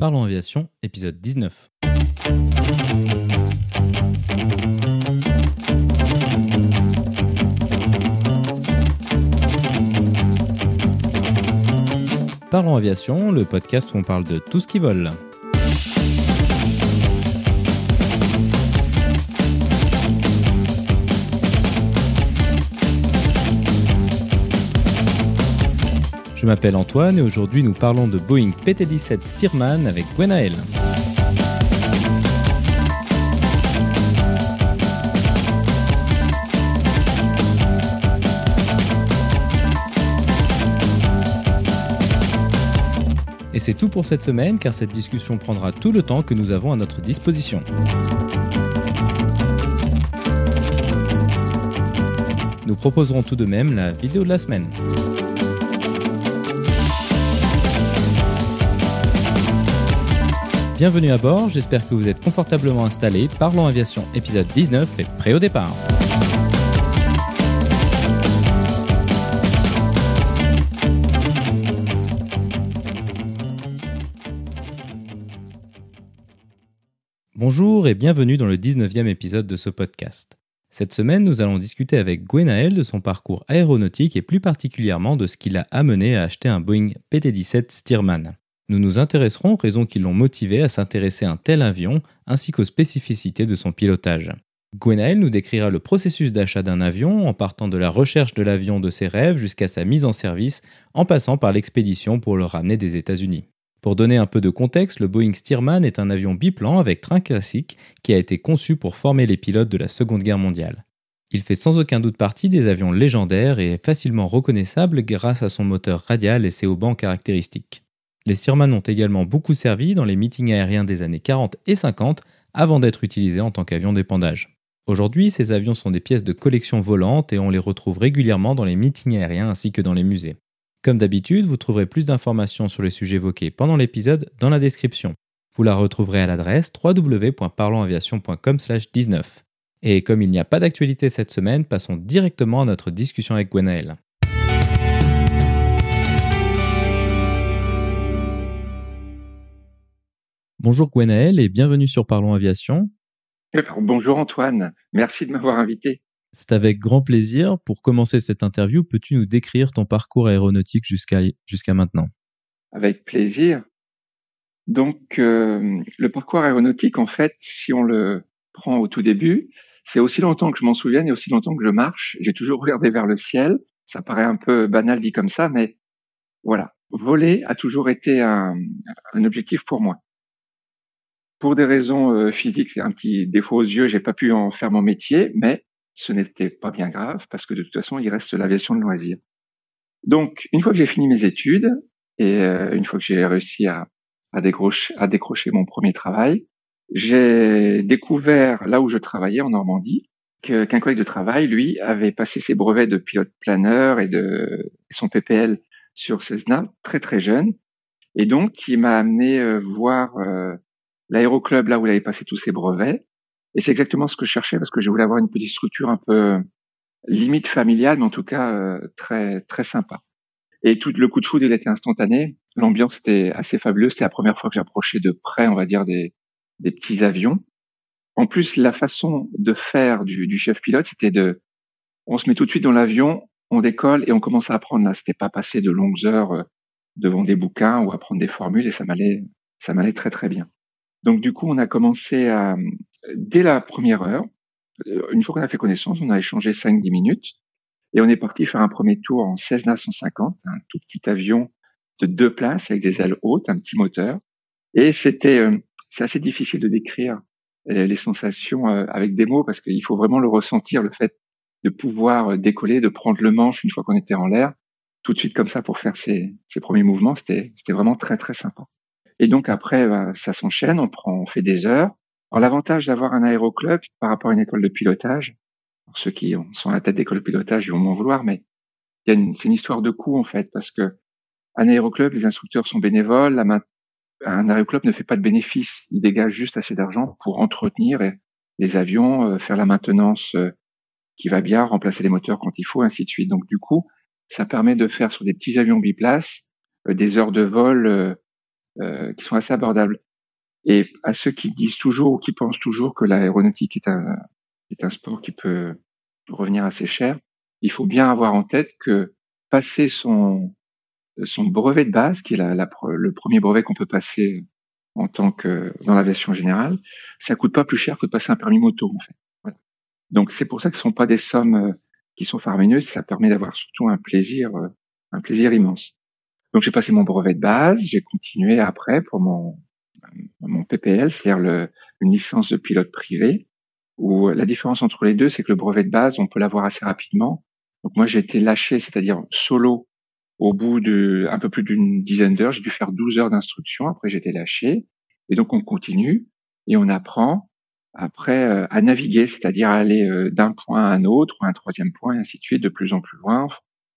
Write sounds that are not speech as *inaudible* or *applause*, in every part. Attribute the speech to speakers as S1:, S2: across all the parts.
S1: Parlons Aviation, épisode 19. Parlons Aviation, le podcast où on parle de tout ce qui vole. M'appelle Antoine et aujourd'hui nous parlons de Boeing PT-17 Stearman avec Gwenaël. Et c'est tout pour cette semaine car cette discussion prendra tout le temps que nous avons à notre disposition. Nous proposerons tout de même la vidéo de la semaine. Bienvenue à bord, j'espère que vous êtes confortablement installés. Parlons Aviation épisode 19 est prêt au départ. Bonjour et bienvenue dans le 19e épisode de ce podcast. Cette semaine, nous allons discuter avec Gwenaël de son parcours aéronautique et plus particulièrement de ce qui l'a amené à acheter un Boeing PT-17 Stearman. Nous nous intéresserons aux raisons qui l'ont motivé à s'intéresser à un tel avion ainsi qu'aux spécificités de son pilotage. Gwenaël nous décrira le processus d'achat d'un avion en partant de la recherche de l'avion de ses rêves jusqu'à sa mise en service en passant par l'expédition pour le ramener des États-Unis. Pour donner un peu de contexte, le Boeing Stearman est un avion biplan avec train classique qui a été conçu pour former les pilotes de la Seconde Guerre mondiale. Il fait sans aucun doute partie des avions légendaires et est facilement reconnaissable grâce à son moteur radial et ses haubans caractéristiques. Les Stearman ont également beaucoup servi dans les meetings aériens des années 40 et 50 avant d'être utilisés en tant qu'avion d'épandage. Aujourd'hui, ces avions sont des pièces de collection volantes et on les retrouve régulièrement dans les meetings aériens ainsi que dans les musées. Comme d'habitude, vous trouverez plus d'informations sur les sujets évoqués pendant l'épisode dans la description. Vous la retrouverez à l'adresse www.parlonsaviation.com/19. Et comme il n'y a pas d'actualité cette semaine, passons directement à notre discussion avec Gwenaël. Bonjour Gwenaël et bienvenue sur Parlons Aviation.
S2: Eh ben, bonjour Antoine, merci de m'avoir invité.
S1: C'est avec grand plaisir. Pour commencer cette interview, peux-tu nous décrire ton parcours aéronautique jusqu'à jusqu'à maintenant?
S2: Avec plaisir. Donc, euh, le parcours aéronautique, en fait, si on le prend au tout début, c'est aussi longtemps que je m'en souvienne et aussi longtemps que je marche. J'ai toujours regardé vers le ciel. Ça paraît un peu banal dit comme ça, mais voilà. Voler a toujours été un, un objectif pour moi. Pour des raisons euh, physiques, c'est un petit défaut aux yeux, j'ai pas pu en faire mon métier, mais ce n'était pas bien grave parce que de toute façon, il reste l'aviation de loisir. Donc, une fois que j'ai fini mes études et euh, une fois que j'ai réussi à, à, décrocher, à décrocher mon premier travail, j'ai découvert là où je travaillais en Normandie qu'un collègue de travail, lui, avait passé ses brevets de pilote planeur et de son PPL sur Cessna très très jeune, et donc il m'a amené euh, voir l'aéroclub là où il avait passé tous ses brevets. Et c'est exactement ce que je cherchais parce que je voulais avoir une petite structure un peu euh, limite familiale, mais en tout cas euh, très très sympa. Et tout le coup de foudre, il était instantané. L'ambiance était assez fabuleuse. C'était la première fois que j'approchais de près, on va dire, des, des petits avions. En plus, la façon de faire du, chef pilote, c'était de, on se met tout de suite dans l'avion, on décolle et on commence à apprendre. Là, c'était pas passer de longues heures euh, devant des bouquins ou apprendre des formules et ça m'allait, ça m'allait très très bien. Donc du coup, on a commencé à, dès la première heure, euh, une fois qu'on a fait connaissance, on a échangé 5-10 minutes et on est parti faire un premier tour en Cessna 150, un tout petit avion de deux places avec des ailes hautes, un petit moteur. Et c'était, euh, c'est assez difficile de décrire euh, les sensations avec des mots parce qu'il faut vraiment le ressentir, le fait de pouvoir décoller, de prendre le manche une fois qu'on était en l'air, tout de suite comme ça pour faire ses, premiers mouvements. C'était vraiment très très sympa. Et donc après, bah, ça s'enchaîne, on prend, on fait des heures. Alors l'avantage d'avoir un aéroclub par rapport à une école de pilotage, ceux qui sont à la tête d'école de pilotage, ils vont m'en vouloir, mais c'est une histoire de coût en fait, parce que un aéroclub, les instructeurs sont bénévoles, un aéroclub ne fait pas de bénéfices, il dégage juste assez d'argent pour entretenir les avions, euh, faire la maintenance euh, qui va bien, remplacer les moteurs quand il faut, ainsi de suite. Donc du coup, ça permet de faire sur des petits avions biplaces euh, des heures de vol euh, qui sont assez abordables. Et à ceux qui disent toujours ou qui pensent toujours que l'aéronautique est un, est un sport qui peut revenir assez cher, il faut bien avoir en tête que passer son, son brevet de base, qui est la, le premier brevet qu'on peut passer en tant que dans l'aviation générale, ça coûte pas plus cher que de passer un permis moto en fait. Donc c'est pour ça que ce sont pas des sommes euh, qui sont faramineuses, ça permet d'avoir surtout un plaisir, euh, un plaisir immense. Donc j'ai passé mon brevet de base, j'ai continué après pour mon mon PPL, c'est-à-dire le, une licence de pilote privé, où la différence entre les deux, c'est que le brevet de base, on peut l'avoir assez rapidement. Donc moi j'ai été lâché, c'est-à-dire solo au bout de un peu plus d'une dizaine d'heures, j'ai dû faire 12 heures d'instruction. Après, j'étais lâché. Et donc, on continue et on apprend après euh, à naviguer, c'est-à-dire à aller euh, d'un point à un autre à un troisième point et ainsi de suite, de plus en plus loin.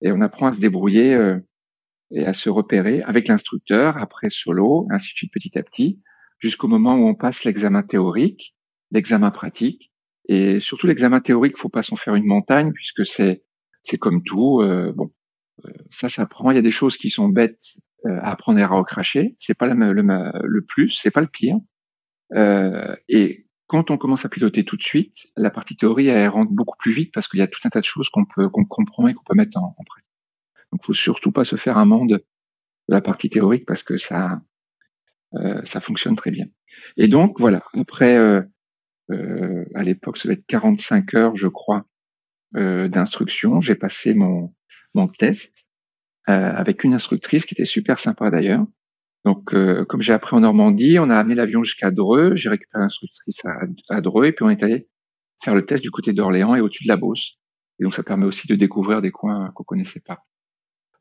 S2: Et on apprend à se débrouiller euh, et à se repérer avec l'instructeur, après solo, ainsi de suite petit à petit, jusqu'au moment où on passe l'examen théorique, l'examen pratique. Et surtout l'examen théorique, faut pas s'en faire une montagne puisque c'est c'est comme tout. bon, ça s'apprend. Il y a des choses qui sont bêtes euh, à apprendre et à recracher. C'est pas le, le, le plus, c'est pas le pire. Euh, et quand on commence à piloter tout de suite, la partie théorie elle rentre beaucoup plus vite parce qu'il y a tout un tas de choses qu'on peut qu'on comprend et qu'on peut mettre en pratique. Donc, faut surtout pas se faire un monde de la partie théorique parce que ça euh, ça fonctionne très bien. Et donc voilà. Après, euh, euh à l'époque, ça va être 45 heures, je crois, euh, d'instruction. J'ai passé mon mon test euh, avec une instructrice qui était super sympa d'ailleurs. Donc, euh, comme j'ai appris en Normandie, on a amené l'avion jusqu'à Dreux. J'ai récupéré l'instructrice à, à, Dreux et puis on est allé faire le test du côté d'Orléans et au-dessus de la Beauce. Et donc, ça permet aussi de découvrir des coins qu'on connaissait pas.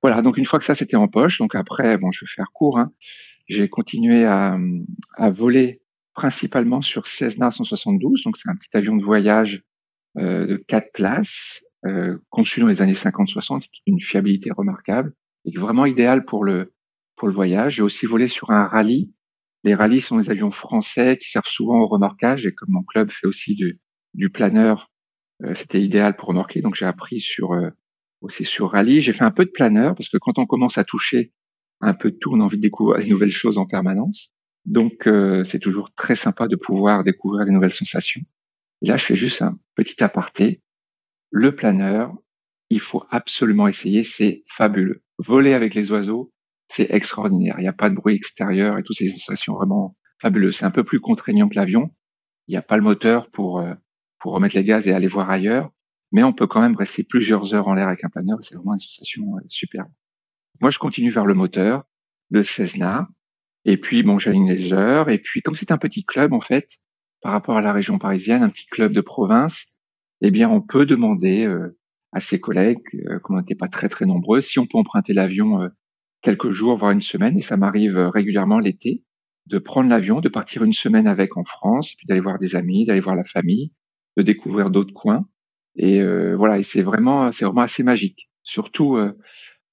S2: Voilà. Donc, une fois que ça c'était en poche, donc après, bon, je vais faire court. Hein, j'ai continué à, à, voler principalement sur Cessna 172. Donc, c'est un petit avion de voyage euh, de quatre places euh, conçu dans les années 50-60, une fiabilité remarquable et vraiment idéal pour le pour le voyage. J'ai aussi volé sur un rallye. Les rallyes sont des avions français qui servent souvent au remorquage et comme mon club fait aussi du, du planeur, euh, c'était idéal pour remorquer. Donc j'ai appris sur euh, aussi sur rallye. J'ai fait un peu de planeur parce que quand on commence à toucher un peu de tout, on a envie de découvrir des nouvelles choses en permanence. Donc euh, c'est toujours très sympa de pouvoir découvrir des nouvelles sensations. Là, je fais juste un petit aparté le planeur, il faut absolument essayer, c'est fabuleux. Voler avec les oiseaux, c'est extraordinaire. Il n'y a pas de bruit extérieur et toutes ces sensations vraiment fabuleuses. C'est un peu plus contraignant que l'avion. Il n'y a pas le moteur pour, euh, pour remettre les gaz et aller voir ailleurs, mais on peut quand même rester plusieurs heures en l'air avec un planeur. C'est vraiment une sensation euh, superbe. Moi, je continue vers le moteur, le Cessna, et puis bon, j'aligne les heures. Et puis, comme c'est un petit club en fait, par rapport à la région parisienne, un petit club de province, eh bien, on peut demander euh, à ses collègues, euh, comme on n'était pas très très nombreux, si on peut emprunter l'avion quelques jours, voire une semaine, et ça m'arrive régulièrement l'été, de prendre l'avion, de partir une semaine avec en France, puis d'aller voir des amis, d'aller voir la famille, de découvrir d'autres coins. Et voilà, et c'est vraiment, c'est vraiment assez magique. Surtout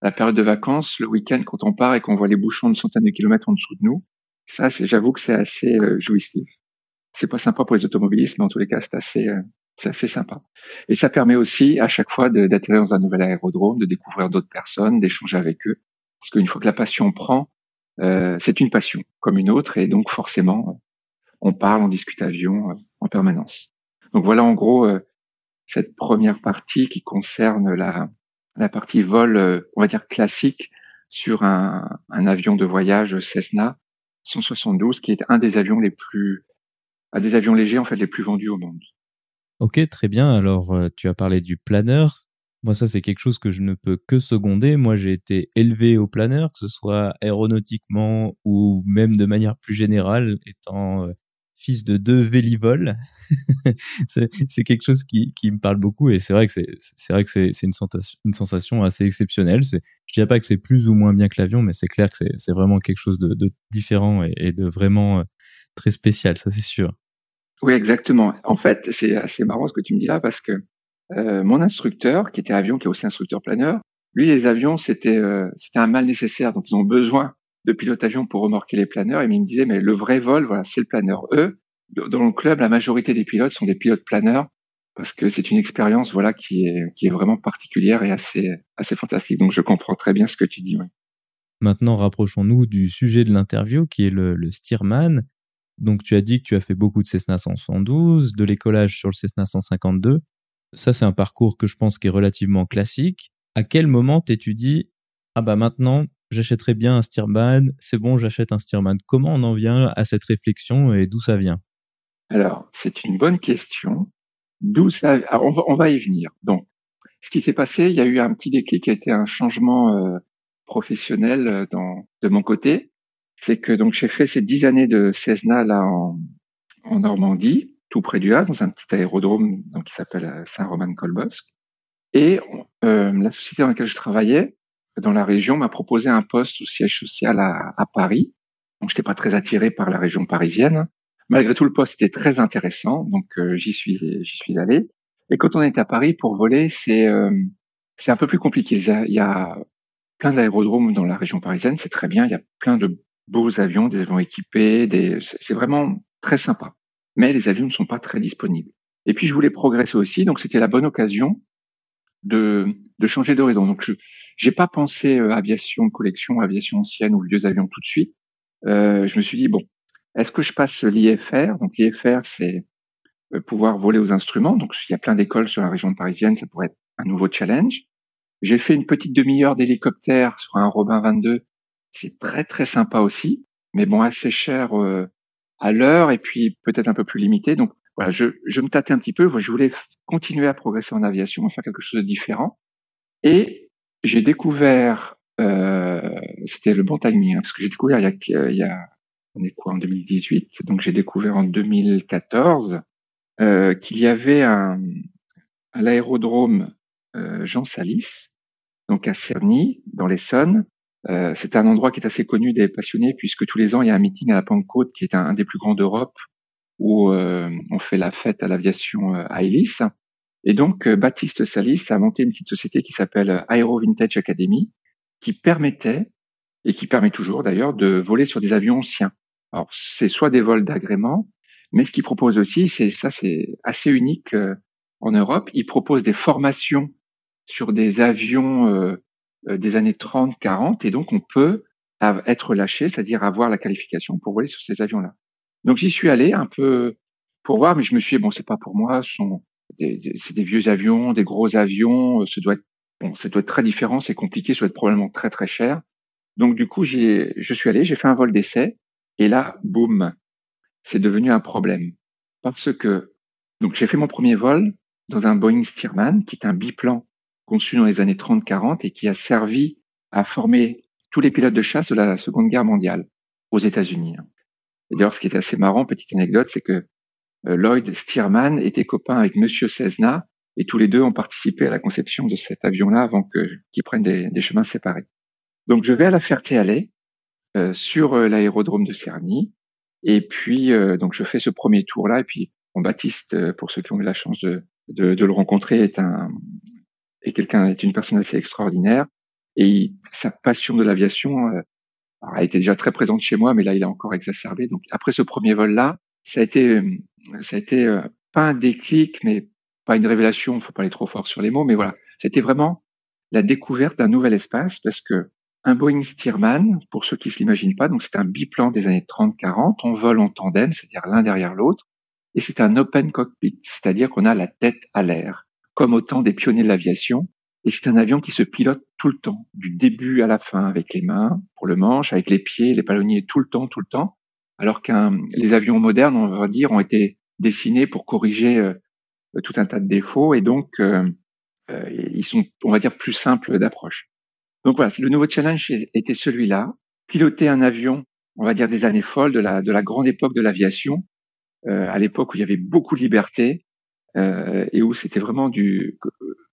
S2: la période de vacances, le week-end, quand on part et qu'on voit les bouchons de centaines de kilomètres en dessous de nous, ça, j'avoue que c'est assez jouissif. C'est pas sympa pour les automobilistes, mais en tous les cas, c'est assez, c'est assez sympa. Et ça permet aussi à chaque fois d'atterrir dans un nouvel aérodrome, de découvrir d'autres personnes, d'échanger avec eux. Parce qu'une fois que la passion prend, euh, c'est une passion comme une autre, et donc forcément, on parle, on discute avion euh, en permanence. Donc voilà en gros euh, cette première partie qui concerne la, la partie vol, euh, on va dire classique, sur un, un avion de voyage Cessna 172, qui est un des avions les plus, un des avions légers en fait les plus vendus au monde.
S1: Ok, très bien. Alors, euh, tu as parlé du planeur. Moi, ça, c'est quelque chose que je ne peux que seconder. Moi, j'ai été élevé au planeur, que ce soit aéronautiquement ou même de manière plus générale, étant euh, fils de deux vélivoles. *laughs* c'est quelque chose qui, me parle beaucoup et c'est vrai que c'est vrai que c'est une sensation, une sensation assez exceptionnelle. Je dirais pas que c'est plus ou moins bien que l'avion, mais c'est clair que c'est vraiment quelque chose de, différent et, et, de vraiment euh, très spécial, ça c'est sûr.
S2: Oui, exactement. En fait, c'est assez marrant ce que tu me dis là parce que euh, mon instructeur, qui était avion, qui est aussi instructeur planeur, lui, les avions, c'était euh, c'était un mal nécessaire. Donc, ils ont besoin de pilotes avions pour remorquer les planeurs. Et il me disait, mais le vrai vol, voilà, c'est le planeur. Eux, dans le club, la majorité des pilotes sont des pilotes planeurs parce que c'est une expérience, voilà, qui est qui est vraiment particulière et assez assez fantastique. Donc, je comprends très bien ce que tu dis.
S1: Maintenant, rapprochons-nous du sujet de l'interview qui est le, le Stearman. Donc, tu as dit que tu as fait beaucoup de Cessna 112, de l'écolage sur le Cessna 152. Ça, c'est un parcours que je pense qui est relativement classique. À quel moment t'es-tu dit, ah bah maintenant, j'achèterais bien un Stearman, c'est bon, j'achète un Stearman. Comment on en vient à cette réflexion et d'où ça vient?
S2: Alors, c'est une bonne question. D'où ça on, va, on va y venir. Donc, ce qui s'est passé, il y a eu un petit déclic qui a été un changement euh, professionnel euh, dans, de mon côté. C'est que donc j'ai fait ces dix années de Cessna là en, en Normandie, tout près du Havre, dans un petit aérodrome donc, qui s'appelle euh, Saint-Romain-Colbosc. Et euh, la société dans laquelle je travaillais, dans la région, m'a proposé un poste au siège social à, à Paris. Donc, j'étais pas très attiré par la région parisienne. Malgré tout, le poste était très intéressant, donc euh, j'y suis, j'y suis allé. Et quand on est à Paris pour voler, c'est euh, c'est un peu plus compliqué. Il y a plein d'aérodromes dans la région parisienne, c'est très bien. Il y a plein de beaux avions, des avions équipés, des... c'est vraiment très sympa. Mais les avions ne sont pas très disponibles. Et puis je voulais progresser aussi, donc c'était la bonne occasion de, de changer d'horizon. Donc je j'ai pas pensé euh, aviation collection, aviation ancienne ou vieux avions tout de suite. Euh, je me suis dit bon, est-ce que je passe l'IFR Donc l'IFR, c'est euh, pouvoir voler aux instruments. Donc il y a plein d'écoles sur la région parisienne, ça pourrait être un nouveau challenge. J'ai fait une petite demi-heure d'hélicoptère sur un Robin 22. C'est très très sympa aussi, mais bon assez cher euh, à l'heure et puis peut-être un peu plus limité. Donc voilà, je, je me tâtais un petit peu. Je voulais continuer à progresser en aviation, faire quelque chose de différent. Et j'ai découvert, euh, c'était le bon timing, hein, parce que j'ai découvert il y a, il y a on est quoi en 2018, donc j'ai découvert en 2014 euh, qu'il y avait un, à l'aérodrome euh, Jean Salis, donc à Cerny, dans l'Essonne. Euh, c'est un endroit qui est assez connu des passionnés puisque tous les ans il y a un meeting à la Pentecôte qui est un, des plus grands d'Europe où euh, on fait la fête à l'aviation euh, à Hélice. Et donc Baptiste Salis a monté une petite société qui s'appelle Aero Vintage Academy qui permettait et qui permet toujours d'ailleurs de voler sur des avions anciens. Alors c'est soit des vols d'agrément, mais ce qu'il propose aussi, c'est ça, c'est assez unique euh, en Europe. Il propose des formations sur des avions euh, euh, des années 30, 40, et donc on peut être lâché, c'est-à-dire avoir la qualification pour voler sur ces avions-là. Donc j'y suis allé un peu pour voir, mais je me suis dit bon, c'est pas pour moi. C'est des vieux avions, des gros avions. Ce doit être bon, ça doit être très différent, c'est compliqué, ça doit être probablement très très cher. Donc du coup, je suis allé, j'ai fait un vol d'essai, et là, boum, c'est devenu un problème. Parce que, donc j'ai fait mon premier vol dans un Boeing Stearman, qui est un biplan conçu dans les années 30-40 et qui a servi à former tous les pilotes de chasse de la Seconde Guerre mondiale aux États-Unis. Et d'ailleurs, ce qui est assez marrant, petite anecdote, c'est que euh, Lloyd Stearman était copain avec Monsieur Cessna et tous les deux ont participé à la conception de cet avion-là avant que qu'ils prennent des, des, chemins séparés. Donc, je vais à la Ferté-Alais euh, sur euh, l'aérodrome de Cerny et puis, euh, donc, je fais ce premier tour-là. Et puis, bon, Baptiste, euh, pour ceux qui ont eu la chance de, de, de le rencontrer, est un est quelqu'un, est une personne assez extraordinaire. Et sa passion de l'aviation euh, a été déjà très présente chez moi, mais là, il a encore exacerbé. Donc, après ce premier vol-là, ça a été, ça a été pas un déclic, mais pas une révélation. Faut pas aller trop fort sur les mots, mais voilà, c'était vraiment la découverte d'un nouvel espace parce que un Boeing Stearman, pour ceux qui ne l'imaginent pas, donc c'est un biplan des années 30-40, on vole en tandem, c'est-à-dire l'un derrière l'autre, et c'est un open cockpit, c'est-à-dire qu'on a la tête à l'air, comme au temps des pionniers de l'aviation, et c'est un avion qui se pilote tout le temps, du début à la fin, avec les mains pour le manche, avec les pieds, les palonniers, tout le temps, tout le temps, alors qu'un les avions modernes, on va dire, ont été dessinés pour corriger euh, tout un tas de défauts, et donc euh, euh, ils sont, on va dire, plus simples d'approche. Donc voilà, le nouveau challenge était celui-là, piloter un avion, on va dire des années folles de la, de la grande époque de l'aviation, euh, à l'époque où il y avait beaucoup de liberté et où c'était vraiment du,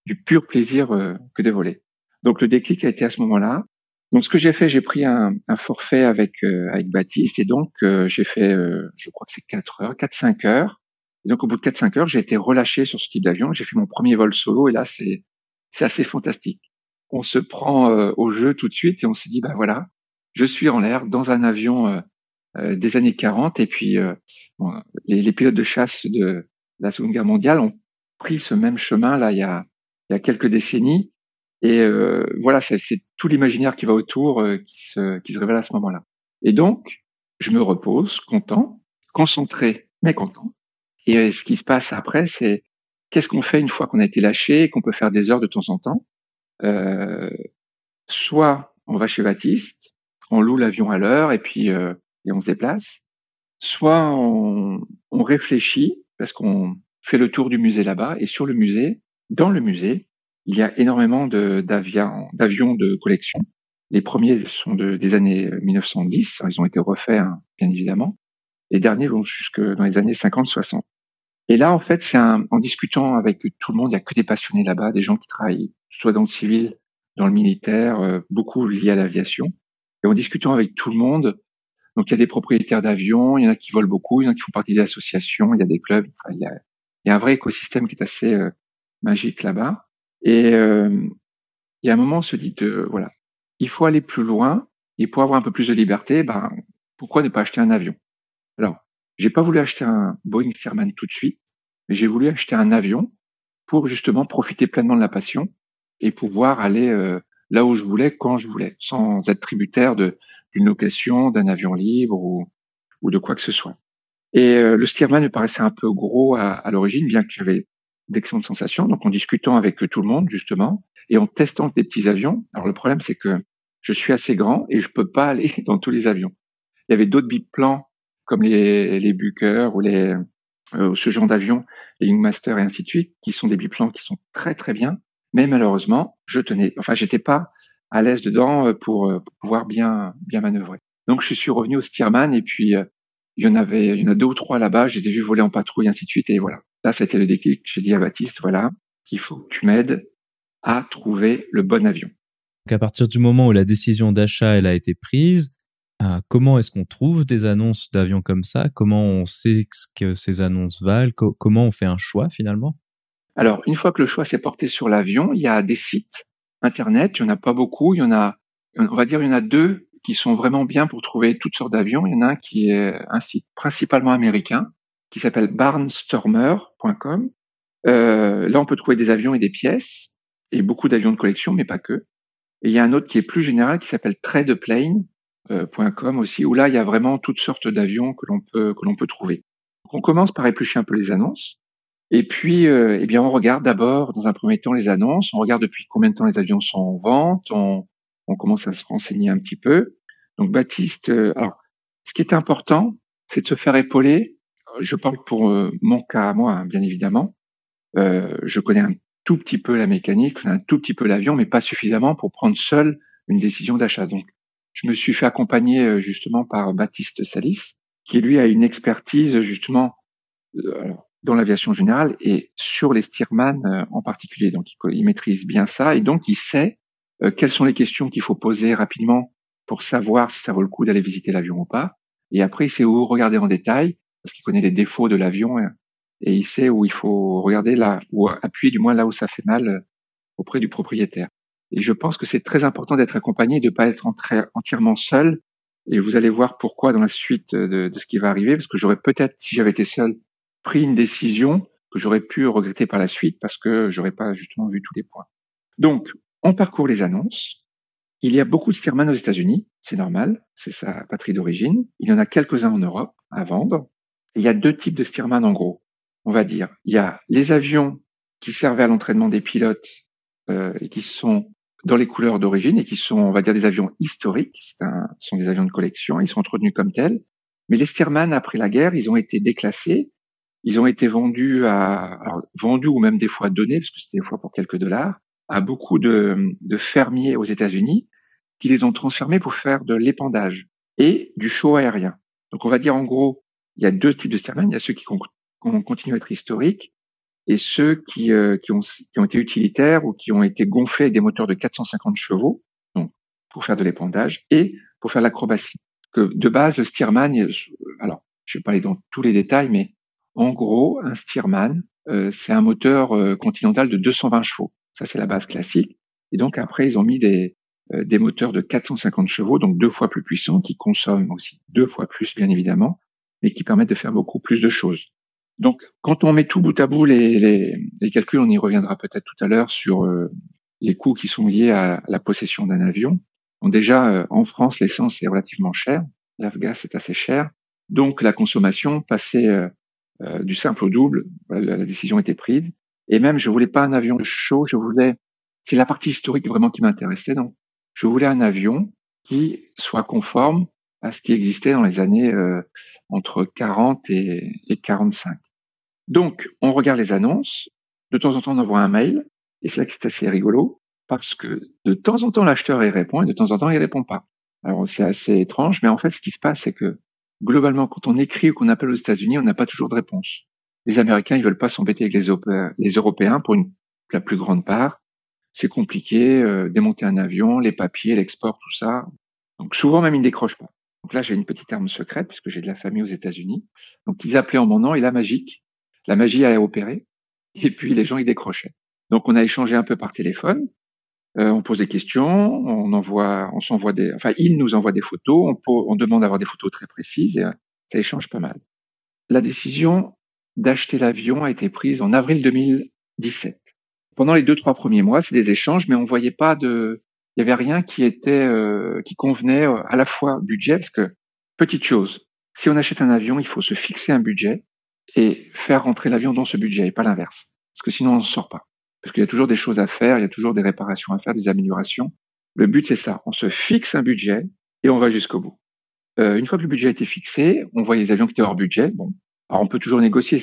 S2: du pur plaisir euh, que de voler. Donc le déclic a été à ce moment-là. Donc ce que j'ai fait, j'ai pris un, un, forfait avec euh, avec Baptiste et donc euh, j'ai fait, euh, je crois que c'est 4 heures, 4-5 heures. Et donc au bout de 4-5 heures, j'ai été relâché sur ce type d'avion. J'ai fait mon premier vol solo et là c'est c'est assez fantastique on se prend euh, au jeu tout de suite et on se dit bah voilà, je suis en l'air dans un avion euh, euh, des années 40 et puis les, les, pilotes de chasse de la Seconde Guerre mondiale ont pris ce même chemin là il y a, il y a quelques décennies Et euh, voilà, c'est tout l'imaginaire qui va autour euh, qui, se, qui se révèle à ce moment-là. Et donc, je me repose, content, concentré, mais content. Et euh, ce qui se passe après, c'est qu'est-ce qu'on fait une fois qu'on a été lâché et qu'on peut faire des heures de temps en temps? Euh, Soit on va chez Baptiste, on loue l'avion à l'heure et puis euh, et on se déplace. Soit on, on réfléchit parce qu'on fait le tour du musée là-bas et sur le musée, dans le musée, il y a énormément d'avions de collection. Les premiers sont de, des années 1910, ils ont été refaits hein, bien évidemment. Les derniers vont jusque dans les années 50-60. Et là, en fait, c'est en discutant avec tout le monde, il y a que des passionnés là-bas, des gens qui travaillent soit dans le civil, dans le militaire, euh, beaucoup liés à l'aviation. Et en discutant avec tout le monde, donc il y a des propriétaires d'avions, il y en a qui volent beaucoup, il y en a qui font partie d'associations, il y a des clubs, il, y a, un vrai écosystème qui est assez euh, magique là-bas. Et euh, il y a un moment, on se dit, voilà, il faut aller plus loin, et pour avoir un peu plus de liberté, ben, pourquoi ne pas acheter un avion? Alors, j'ai pas voulu acheter un Boeing Stearman tout de suite, mais j'ai voulu acheter un avion pour justement profiter pleinement de la passion et pouvoir aller euh, là où je voulais, quand je voulais, sans être tributaire de d'une location, d'un avion libre ou, ou de quoi que ce soit. Et euh, le Stearman me paraissait un peu gros à, à l'origine, bien que j'avais d'excellentes sensations. Donc en discutant avec tout le monde justement et en testant des petits avions. Alors le problème c'est que je suis assez grand et je peux pas *laughs* aller dans tous les avions. Il y avait d'autres biplans comme les, les ou les euh, ce genre d'avions, les Youngmaster et ainsi de suite, qui sont des biplans qui sont très très bien. Mais malheureusement, je tenais, enfin j'étais pas à l'aise dedans euh, pour, euh, pour, pouvoir bien bien manœuvrer. Donc je suis revenu au Stearman et puis il y en avait, il y en a deux ou trois là-bas. Je les ai vus voler en patrouille, ainsi de suite. Et voilà. Là, c'était le déclic. J'ai dit à Baptiste, voilà, il faut que tu m'aides à trouver le bon avion.
S1: Donc à partir du moment où la décision d'achat elle a été prise, euh, comment est-ce qu'on trouve des annonces d'avions comme ça? Comment on sait ce que ces annonces valent? Comment on fait un choix finalement?
S2: Alors, une fois que le choix s'est porté sur l'avion, il y a des sites internet. Il y en a pas beaucoup. Il y en a, on va dire, il y en a deux qui sont vraiment bien pour trouver toutes sortes d'avions. Il y en a un qui est un site principalement américain qui s'appelle barnstormer.com. Euh, là, on peut trouver des avions et des pièces et beaucoup d'avions de collection, mais pas que. Et il y a un autre qui est plus général qui s'appelle tradeplane.com aussi, où là, il y a vraiment toutes sortes d'avions que l'on peut que l'on peut trouver. Donc, on commence par éplucher un peu les annonces. Et puis, euh, eh bien, on regarde d'abord, dans un premier temps, les annonces. On regarde depuis combien de temps les avions sont en vente. On, on commence à se renseigner un petit peu. Donc Baptiste, euh, alors ce qui est important, c'est de se faire épauler. Je parle pour euh, mon cas à moi, hein, bien évidemment. Euh, je connais un tout petit peu la mécanique, un tout petit peu l'avion, mais pas suffisamment pour prendre seul une décision d'achat. Donc, je me suis fait accompagner euh, justement par Baptiste Salis, qui lui a une expertise justement dans l'aviation générale et sur les Stearman en particulier. Donc, il, maîtrise bien ça et donc il sait euh, quelles sont les questions qu'il faut poser rapidement pour savoir si ça vaut le coup d'aller visiter l'avion ou pas. Et après, il sait où regarder en détail, parce qu'il connaît les défauts de l'avion, hein. et il sait où il faut regarder là, ou appuyer du moins là où ça fait mal euh, auprès du propriétaire. Et je pense que c'est très important d'être accompagné, de ne pas être entièrement seul. Et vous allez voir pourquoi dans la suite de ce qui va arriver, parce que j'aurais peut-être, si j'avais été seul, pris une décision que j'aurais pu regretter par la suite, parce que j'aurais pas justement vu tous les points. Donc, on parcourt les annonces. Il y a beaucoup de Stearman aux États-Unis, c'est normal, c'est sa patrie d'origine. Il y en a quelques-uns en Europe à vendre. il y a deux types de Stearman en gros, on va dire. Il y a les avions qui servaient à l'entraînement des pilotes euh, et qui sont dans les couleurs d'origine et qui sont, on va dire, des avions historiques. Ce sont des avions de collection, ils sont entretenus comme tels. Mais les Stearman, après la guerre, ils ont été déclassés. Ils ont été vendus à, vendus ou même des fois donnés, parce que c'était des fois pour quelques dollars, à beaucoup de, de continué aux États-Unis qui les ont transformés pour faire de l'épandage et du show aérien. Donc on va dire en gros, il y a deux types de Stearman. Il y a ceux qui ont continué à être historiques et ceux qui, euh, qui, ont, qui ont été utilitaires ou qui ont été gonflés des moteurs de 450 chevaux, donc pour faire de l'épandage et pour faire l'acrobatie. Que de base, le Stearman, alors je vais pas aller dans tous les détails, mais en gros, un Stearman, euh, c'est un moteur euh, continental de 220 chevaux. Ça, c'est la base classique. Et donc après, ils ont mis des, euh, des moteurs de 450 chevaux, donc deux fois plus puissants, qui consomment aussi deux fois plus, bien évidemment, mais qui permettent de faire beaucoup plus de choses. Donc, quand on met tout bout à bout les, les, les calculs, on y reviendra peut-être tout à l'heure sur euh, les coûts qui sont liés à la possession d'un avion. Donc déjà, en France, l'essence est relativement chère, l'avgas est assez cher, donc la consommation passait du simple au double. La, la décision était prise. Et même, je voulais pas un avion chaud, je voulais, c'est la partie historique vraiment qui m'intéressait. Donc, je voulais un avion qui soit conforme à ce qui existait dans les années euh, entre 40 et, et 45. Donc, on regarde les annonces. De temps en temps, on envoie un mail. Et c'est là que c'est assez rigolo parce que de temps en temps, l'acheteur y répond et de temps en temps, il répond pas. Alors, c'est assez étrange, mais en fait, ce qui se passe, c'est que globalement, quand on écrit ou qu'on appelle aux États-Unis, on n'a pas toujours de réponse les Américains, ils veulent pas s'embêter avec les, Européens pour une, la plus grande part. C'est compliqué, euh, démonter un avion, les papiers, l'export, tout ça. Donc souvent même ils ne décrochent pas. Donc là j'ai une petite arme secrète puisque j'ai de la famille aux États-Unis. Donc ils appelaient en mon nom et la magique, la magie allait opérer. Et puis les gens ils décrochaient. Donc on a échangé un peu par téléphone. Euh, on pose des questions, on envoie, on s'envoie des, enfin ils nous envoient des photos, on, demande d'avoir des photos très précises et euh, ça échange pas mal. La décision, d'acheter l'avion a été prise en avril 2017. Pendant les deux trois premiers mois, c'est des échanges, mais on voyait pas de, il y avait rien qui était euh, qui convenait à la fois budget, parce que petite chose, si on achète un avion, il faut se fixer un budget et faire rentrer l'avion dans ce budget et pas l'inverse, parce que sinon on ne sort pas. Parce qu'il y a toujours des choses à faire, il y a toujours des réparations à faire, des améliorations. Le but c'est ça, on se fixe un budget et on va jusqu'au bout. Euh, une fois que le budget a été fixé, on voit les avions qui étaient hors budget. Bon, alors on peut toujours négocier.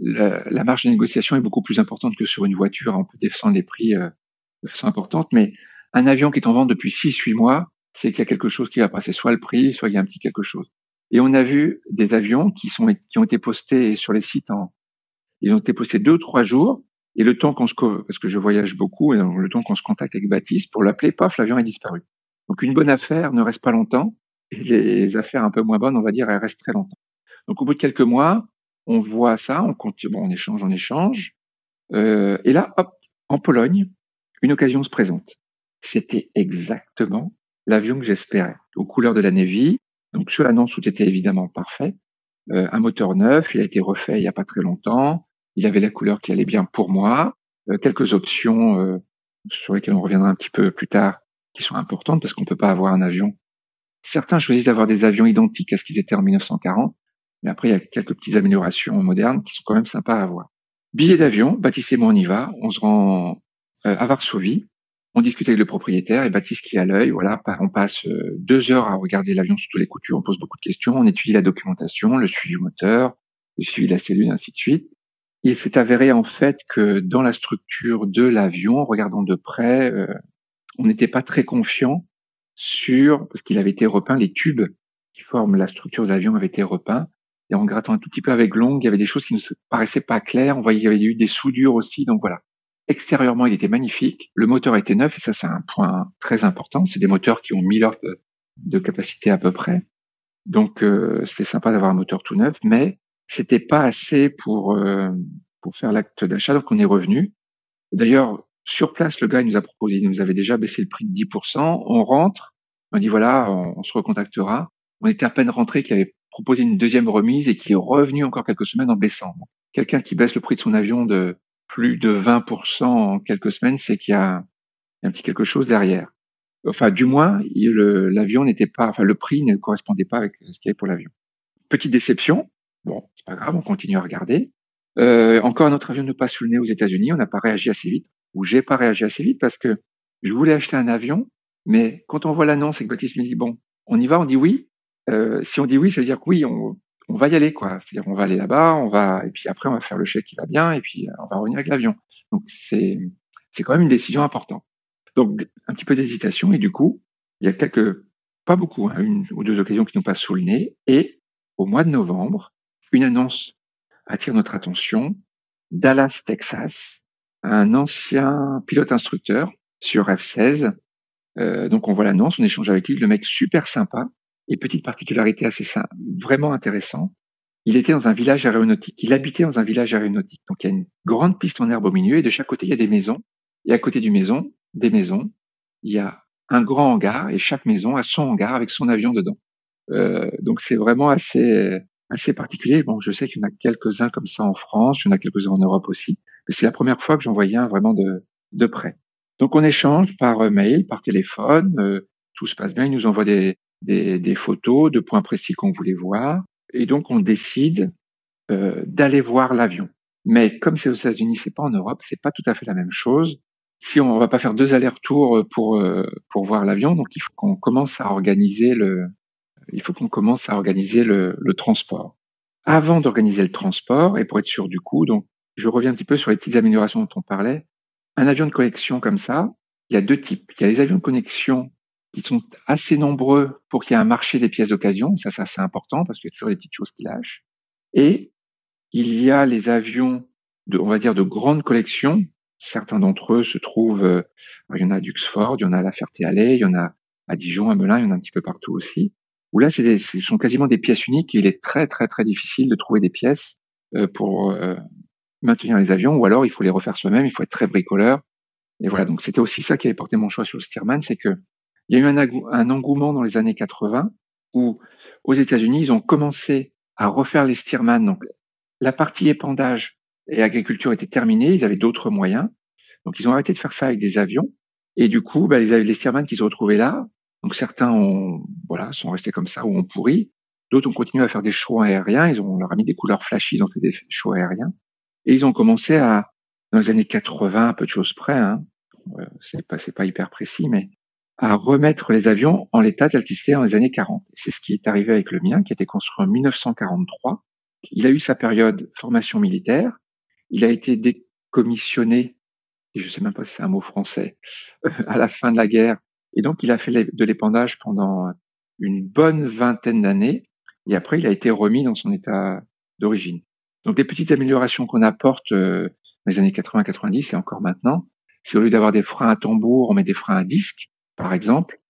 S2: La, marge de négociation est beaucoup plus importante que sur une voiture. On peut descendre les prix euh, de façon importante, mais un avion qui est en vente depuis 6-8 mois, c'est qu'il y a quelque chose qui va passer, soit le prix, soit il y a un petit quelque chose. Et on a vu des avions qui sont qui ont été postés sur les sites en ils ont été postés deux trois jours et le temps qu'on se parce que je voyage beaucoup et le temps qu'on se contacte avec Baptiste pour l'appeler, paf, l'avion est disparu. Donc une bonne affaire ne reste pas longtemps les affaires un peu moins bonnes, on va dire, elles restent très longtemps. Donc au bout de quelques mois, on voit ça, on continue, bon, on échange, on échange, euh, et là, hop, en Pologne, une occasion se présente. C'était exactement l'avion que j'espérais, aux couleurs de la Navy. Donc sur l'annonce, tout était évidemment parfait. Euh, un moteur neuf, il a été refait il n'y a pas très longtemps. Il avait la couleur qui allait bien pour moi. Euh, quelques options euh, sur lesquelles on reviendra un petit peu plus tard, qui sont importantes parce qu'on peut pas avoir un avion. Certains choisissent d'avoir des avions identiques à ce qu'ils étaient en 1940. Mais après, il y a quelques petites améliorations modernes qui sont quand même sympas à avoir. Billet d'avion, Baptiste et moi on y va. On se rend euh, à Varsovie. On discute avec le propriétaire et Baptiste qui à l'œil. Voilà, on passe deux heures à regarder l'avion sous toutes les coutures. On pose beaucoup de questions. On étudie la documentation, le suivi moteur, le suivi de la cellule, ainsi de suite. Il s'est avéré en fait que dans la structure de l'avion, regardant de près, euh, on n'était pas très confiant sur parce qu'il avait été repeint les tubes qui forment la structure de l'avion avaient été repeints et en grattant un tout petit peu avec l'ongle, il y avait des choses qui ne paraissaient pas claires. On voyait qu'il y avait eu des soudures aussi. Donc voilà. Extérieurement, il était magnifique. Le moteur était neuf et ça, c'est un point très important. C'est des moteurs qui ont 1000 heures de, capacité à peu près. Donc euh, c'était sympa d'avoir un moteur tout neuf, mais c'était pas assez pour euh, pour faire l'acte d'achat. Donc on est revenu. D'ailleurs, sur place, le gars il nous a proposé, il nous avait déjà baissé le prix de 10%. On rentre, on dit voilà, on, se recontactera. On était à peine rentré qu'il avait proposé une deuxième remise et qui est revenu encore quelques semaines en baissant. Quelqu'un qui baisse le prix de son avion de plus de 20% en quelques semaines, c'est qu'il y a un petit quelque chose derrière. Enfin, du moins, l'avion n'était pas, enfin, le prix ne correspondait pas avec ce qu'il y avait pour l'avion. Petite déception. Bon, c'est pas grave, on continue à regarder. Euh, encore un autre avion ne passe sous le nez aux États-Unis. On n'a pas réagi assez vite, ou j'ai pas réagi assez vite parce que je voulais acheter un avion, mais quand on voit l'annonce et que Baptiste me dit bon, on y va, on dit oui, euh, si on dit oui, ça veut dire que oui, on, on va y aller, quoi. C'est-à-dire, on va aller là-bas, on va, et puis après, on va faire le chèque qui va bien, et puis euh, on va revenir avec l'avion. Donc, c'est, c'est quand même une décision importante. Donc, un petit peu d'hésitation, et du coup, il y a quelques, pas beaucoup, hein, une ou deux occasions qui nous passent sous le nez, et au mois de novembre, une annonce attire notre attention. Dallas, Texas, un ancien pilote instructeur sur F-16. Euh, donc, on voit l'annonce, on échange avec lui, le mec super sympa, et petite particularité assez simple, vraiment intéressant, il était dans un village aéronautique. Il habitait dans un village aéronautique. Donc il y a une grande piste en herbe au milieu et de chaque côté il y a des maisons. Et à côté du maison, des maisons, il y a un grand hangar et chaque maison a son hangar avec son avion dedans. Euh, donc c'est vraiment assez assez particulier. Bon, je sais qu'il y en a quelques-uns comme ça en France, il y en a quelques-uns en Europe aussi. Mais c'est la première fois que j'en voyais un vraiment de de près. Donc on échange par mail, par téléphone, tout se passe bien. Ils nous envoient des, des, des photos de points précis qu'on voulait voir. Et donc on décide euh, d'aller voir l'avion. Mais comme c'est aux États-Unis, c'est pas en Europe, c'est pas tout à fait la même chose. Si on, va pas faire deux allers-retours pour pour voir l'avion, donc il faut qu'on commence à organiser le il faut qu'on commence à organiser le, le transport. Avant d'organiser le transport et pour être sûr du coup, donc je reviens un petit peu sur les petites améliorations dont on parlait. Un avion de collection comme ça, il y a deux types. Il y a les avions de connexion qui sont assez nombreux pour qu'il y ait un marché des pièces d'occasion. Ça, ça c'est important parce qu'il y a toujours des petites choses qui lâchent. Et il y a les avions de, on va dire, de grande collection. Certains d'entre eux se trouvent, euh, il y en a à Duxford, il y en a à La Ferté-Alais, il y en a à Dijon, à Melun, il y en a un petit peu partout aussi. Où là, c'est ce sont quasiment des pièces uniques et il est très, très, très difficile de trouver des pièces euh, pour euh, maintenir les avions ou alors il faut les refaire soi-même, il faut être très bricoleur. Et voilà, donc c'était aussi ça qui avait porté mon choix sur le Stearman, c'est que il y a eu un, un engouement dans les années 80 où aux États-Unis, ils ont commencé à refaire les Stearman. Donc la partie épandage et agriculture était terminée, ils avaient d'autres moyens. Donc ils ont arrêté de faire ça avec des avions. Et du coup, bah, les, les Stearman qui se retrouvaient là, donc certains ont, voilà, sont restés comme ça ou ont pourri. D'autres ont continué à faire des shows aériens. Ils ont, on leur a mis des couleurs flashy, ils ont fait des shows aériens. Et ils ont commencé à, dans les années 80, à peu de choses près, hein, euh, c'est pas, pas hyper précis, mais à remettre les avions en l'état tel qu'ils étaient dans les années 40. C'est ce qui est arrivé avec le mien, qui a été construit en 1943. Il a eu sa période formation militaire. Il a été décommissionné, et je sais même pas si c'est un mot français, *laughs* à la fin de la guerre. Et donc, il a fait de l'épandage pendant une bonne vingtaine d'années. Et après, il a été remis dans son état d'origine. Donc, des petites améliorations qu'on apporte euh, dans les années 80-90 et encore maintenant, c'est au lieu d'avoir des freins à tambour, on met des freins à disque par exemple,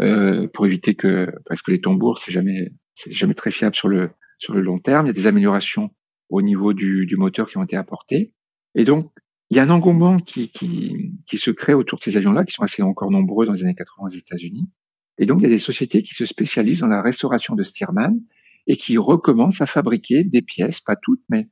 S2: euh, pour éviter que, parce que les tambours, c'est jamais, c'est jamais très fiable sur le sur le long terme. Il y a des améliorations au niveau du, du moteur qui ont été apportées. Et donc, il y a un engouement qui, qui, qui se crée autour de ces avions-là, qui sont assez encore nombreux dans les années 80 aux États-Unis. Et donc, il y a des sociétés qui se spécialisent dans la restauration de Stearman et qui recommencent à fabriquer des pièces, pas toutes, mais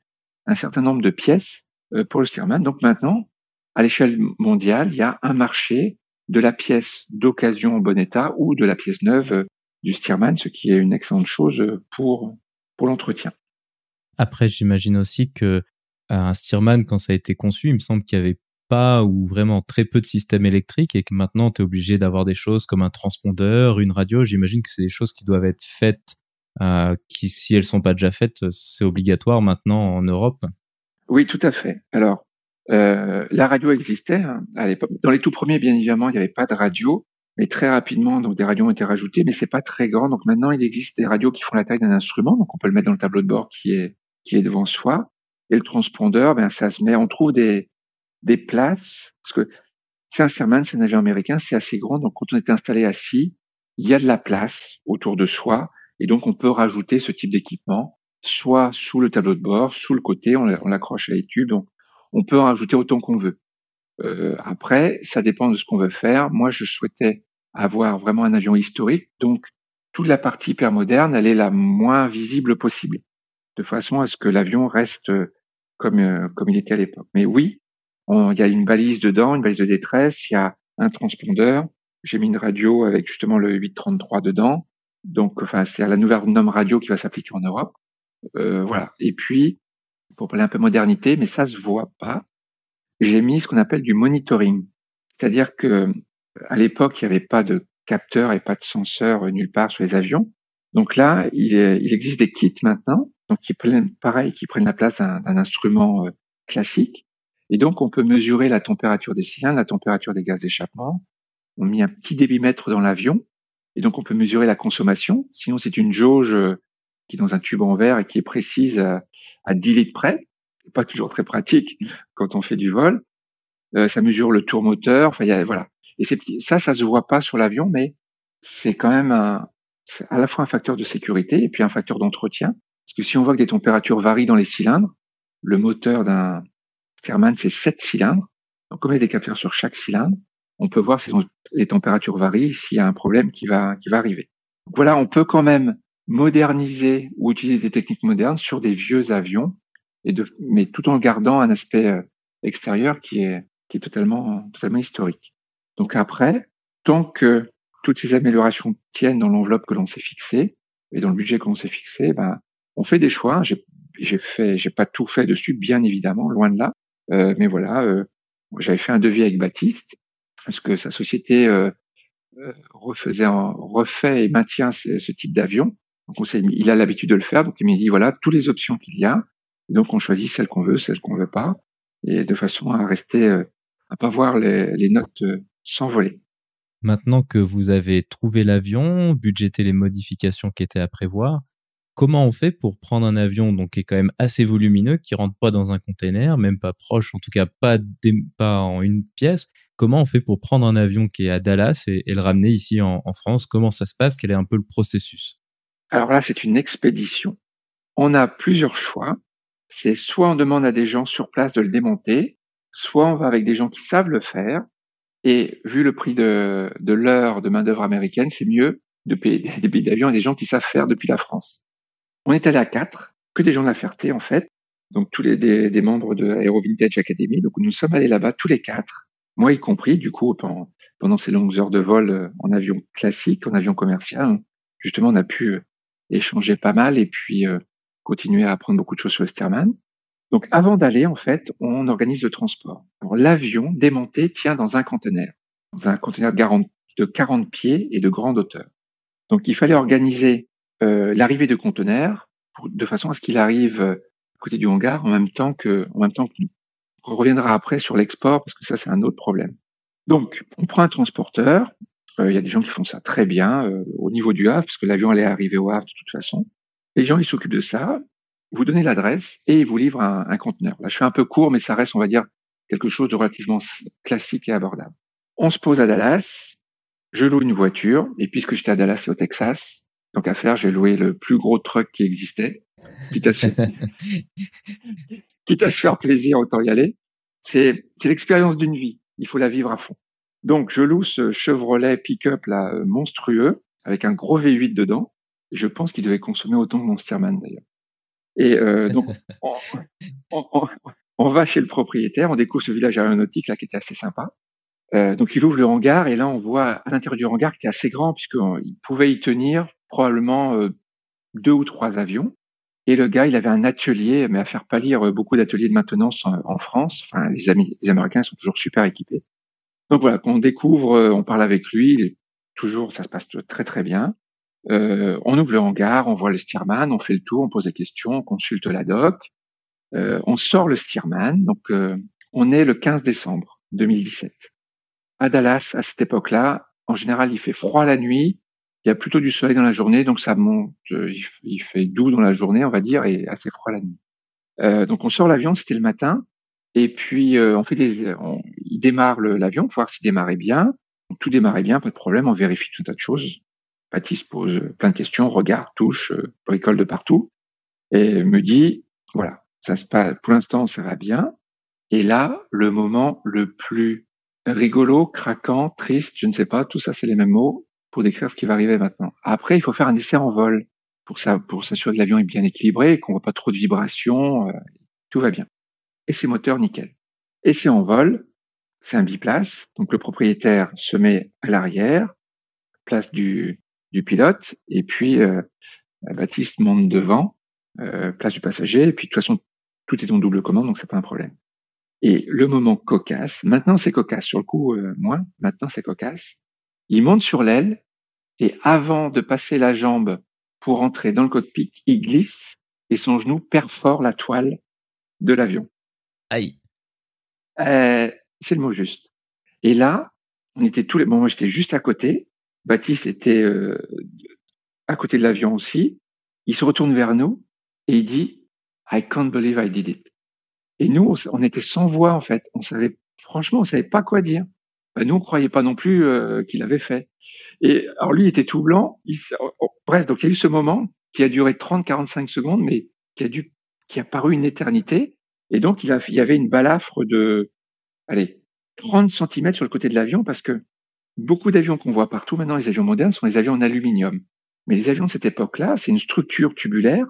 S2: un certain nombre de pièces euh, pour le Stearman. Donc maintenant, à l'échelle mondiale, il y a un marché de la pièce d'occasion en bon état ou de la pièce neuve euh, du Stearman, ce qui est une excellente chose euh, pour, pour l'entretien.
S1: Après, j'imagine aussi que un Stearman, quand ça a été conçu, il me semble qu'il n'y avait pas ou vraiment très peu de systèmes électriques et que maintenant tu es obligé d'avoir des choses comme un transpondeur, une radio. J'imagine que c'est des choses qui doivent être faites, euh, qui si elles sont pas déjà faites, c'est obligatoire maintenant en Europe.
S2: Oui, tout à fait. Alors, euh, la radio existait hein, à l'époque. Dans les tout premiers, bien évidemment, il n'y avait pas de radio, mais très rapidement, donc des radios ont été rajoutées, mais c'est pas très grand. Donc maintenant, il existe des radios qui font la taille d'un instrument, donc on peut le mettre dans le tableau de bord qui est qui est devant soi. Et le transpondeur, ben ça se met. On trouve des des places parce que Stearman, c'est un avion américain, c'est assez grand. Donc quand on est installé assis, il y a de la place autour de soi, et donc on peut rajouter ce type d'équipement, soit sous le tableau de bord, sous le côté, on l'accroche à l'étude. Donc on peut en rajouter autant qu'on veut. Euh, après, ça dépend de ce qu'on veut faire. Moi, je souhaitais avoir vraiment un avion historique, donc toute la partie hyper moderne, elle est la moins visible possible, de façon à ce que l'avion reste comme euh, comme il était à l'époque. Mais oui, il y a une balise dedans, une balise de détresse, il y a un transpondeur. J'ai mis une radio avec justement le 833 dedans. Donc, enfin, c'est la nouvelle norme radio qui va s'appliquer en Europe. Euh, voilà. Et puis, pour parler un peu modernité, mais ça se voit pas. J'ai mis ce qu'on appelle du monitoring. C'est-à-dire que à l'époque, il n'y avait pas de capteur et pas de senseur nulle part sur les avions. Donc là, il, existe des kits maintenant, donc qui prennent, pareil, qui prennent la place d'un instrument euh, classique. Et donc, on peut mesurer la température des cylindres, la température des gaz d'échappement. On met un petit débitmètre dans l'avion, et donc on peut mesurer la consommation. Sinon, c'est une jauge euh, qui est dans un tube en verre et qui est précise à, à 10 litres près. Pas toujours très pratique quand on fait du vol. Euh, ça mesure le tour moteur. Enfin, y a, voilà. Et ça, ça se voit pas sur l'avion, mais c'est quand même un, à la fois un facteur de sécurité et puis un facteur d'entretien. Parce que si on voit que des températures varient dans les cylindres, le moteur d'un Stearman, c'est 7 cylindres. Donc, comme il y a des capteurs sur chaque cylindre, on peut voir si les températures varient, s'il y a un problème qui va, qui va arriver. Donc voilà, on peut quand même moderniser ou utiliser des techniques modernes sur des vieux avions, et de, mais tout en gardant un aspect euh, extérieur qui est, qui est totalement, totalement historique. Donc après, tant que toutes ces améliorations tiennent dans l'enveloppe que l'on s'est fixée et dans le budget que l'on s'est fixé, ben, on fait des choix. J'ai, fait, j'ai pas tout fait dessus, bien évidemment, loin de là. Euh, mais voilà, euh, j'avais fait un devis avec Baptiste parce que sa société euh, euh refaisait, refait et maintient ce, type d'avion. Donc on il a l'habitude de le faire, donc il m'a dit voilà toutes les options qu'il y a. donc on choisit celle qu'on veut, celle qu'on veut pas, et de façon à rester, euh, à pas voir les, les notes euh, s'envoler.
S1: Maintenant que vous avez trouvé l'avion, budgété les modifications qui étaient à prévoir, comment on fait pour prendre un avion donc qui est quand même assez volumineux, qui rentre pas dans un container, même pas proche, en tout cas pas, pas en une pièce Comment on fait pour prendre un avion qui est à Dallas et, le ramener ici en, France? Comment ça se passe? Quel est un peu le processus?
S2: Alors là, c'est une expédition. On a plusieurs choix. C'est soit on demande à des gens sur place de le démonter, soit on va avec des gens qui savent le faire. Et vu le prix de, de l'heure de main-d'œuvre américaine, c'est mieux de payer des billets d'avion à des gens qui savent faire depuis la France. On est allé à quatre, que des gens de la Ferté en fait, donc tous les des, membres de Aero Vintage Academy. Donc nous sommes allés là-bas tous les quatre, moi y compris. Du coup, pendant, pendant ces longues heures de vol euh, en avion classique, en avion commercial, justement, on a pu échanger pas mal et puis euh, continuer à apprendre beaucoup de choses sur le Sterman. Donc avant d'aller, en fait, on organise le transport. L'avion démonté tient dans un conteneur, dans un conteneur de 40 pieds et de grande hauteur. Donc il fallait organiser euh, l'arrivée de conteneurs de façon à ce qu'il arrive euh, à côté du hangar en même temps que, en même temps que nous. On reviendra après sur l'export parce que ça c'est un autre problème. Donc on prend un transporteur, euh, il y a des gens qui font ça très bien euh, au niveau du Havre, parce que l'avion allait arriver au Havre de toute façon. Les gens, ils s'occupent de ça. Vous donnez l'adresse et ils vous livrent un, un, conteneur. Là, je fais un peu court, mais ça reste, on va dire, quelque chose de relativement classique et abordable. On se pose à Dallas. Je loue une voiture. Et puisque j'étais à Dallas et au Texas, donc à faire, j'ai loué le plus gros truck qui existait. Quitte à se, *laughs* quitte à se faire plaisir, autant y aller. C'est, c'est l'expérience d'une vie. Il faut la vivre à fond. Donc, je loue ce Chevrolet pick-up là euh, monstrueux avec un gros V8 dedans. je pense qu'il devait consommer autant que mon Stearman d'ailleurs. Et euh, donc, *laughs* on, va chez le propriétaire, on découvre ce village aéronautique là qui était assez sympa. Euh, donc, il ouvre le hangar et là, on voit à l'intérieur du hangar qui était assez grand puisqu'il pouvait y tenir probablement deux ou trois avions. Et le gars, il avait un atelier, mais à faire pâlir beaucoup d'ateliers de maintenance en, France. Enfin, les, amis, les Américains sont toujours super équipés. Donc voilà, quand on découvre, euh, on parle avec lui, toujours ça se passe très très bien. Euh, on ouvre le hangar, on voit le Stearman, on fait le tour, on pose des questions, on consulte la doc, euh, on sort le Stearman. Donc euh, on est le 15 décembre 2017. À Dallas, à cette époque-là, en général, il fait froid la nuit, il y a plutôt du soleil dans la journée, donc ça monte, il fait doux dans la journée, on va dire, et assez froid la nuit. donc on sort l'avion, c'était le matin, et puis, euh, on fait des, on, il démarre l'avion voir s'il démarrait bien. Tout démarrait bien, pas de problème. On vérifie tout un tas de choses. Baptiste pose plein de questions, regarde, touche, euh, bricole de partout, et me dit, voilà, ça se passe, pour l'instant, ça va bien. Et là, le moment le plus rigolo, craquant, triste, je ne sais pas, tout ça, c'est les mêmes mots pour décrire ce qui va arriver maintenant. Après, il faut faire un essai en vol pour s'assurer que l'avion est bien équilibré, qu'on voit pas trop de vibrations, euh, tout va bien et ses moteurs nickel. C'est en vol, c'est un biplace, donc le propriétaire se met à l'arrière, place du, du pilote, et puis euh, Baptiste monte devant, euh, place du passager, et puis de toute façon, tout est en double commande, donc c'est pas un problème. Et le moment cocasse, maintenant c'est cocasse, sur le coup, euh, moins, maintenant c'est cocasse, il monte sur l'aile, et avant de passer la jambe pour entrer dans le cockpit, il glisse, et son genou perfore la toile de l'avion.
S1: Aïe.
S2: Euh, c'est le mot juste. Et là, on était tous les. Bon, moi, j'étais juste à côté. Baptiste était euh, à côté de l'avion aussi. Il se retourne vers nous et il dit I can't believe I did it. Et nous, on, était sans voix en fait. On savait, franchement, on savait pas quoi dire. Ben, nous, on croyait pas non plus euh, qu'il avait fait. Et alors lui, était tout blanc. Oh, oh, bref, donc il y a eu ce moment qui a duré 30-45 secondes, mais qui a dû, qui a paru une éternité. Et donc, il, y avait une balafre de, allez, 30 cm sur le côté de l'avion parce que beaucoup d'avions qu'on voit partout maintenant, les avions modernes, sont des avions en aluminium. Mais les avions de cette époque-là, c'est une structure tubulaire,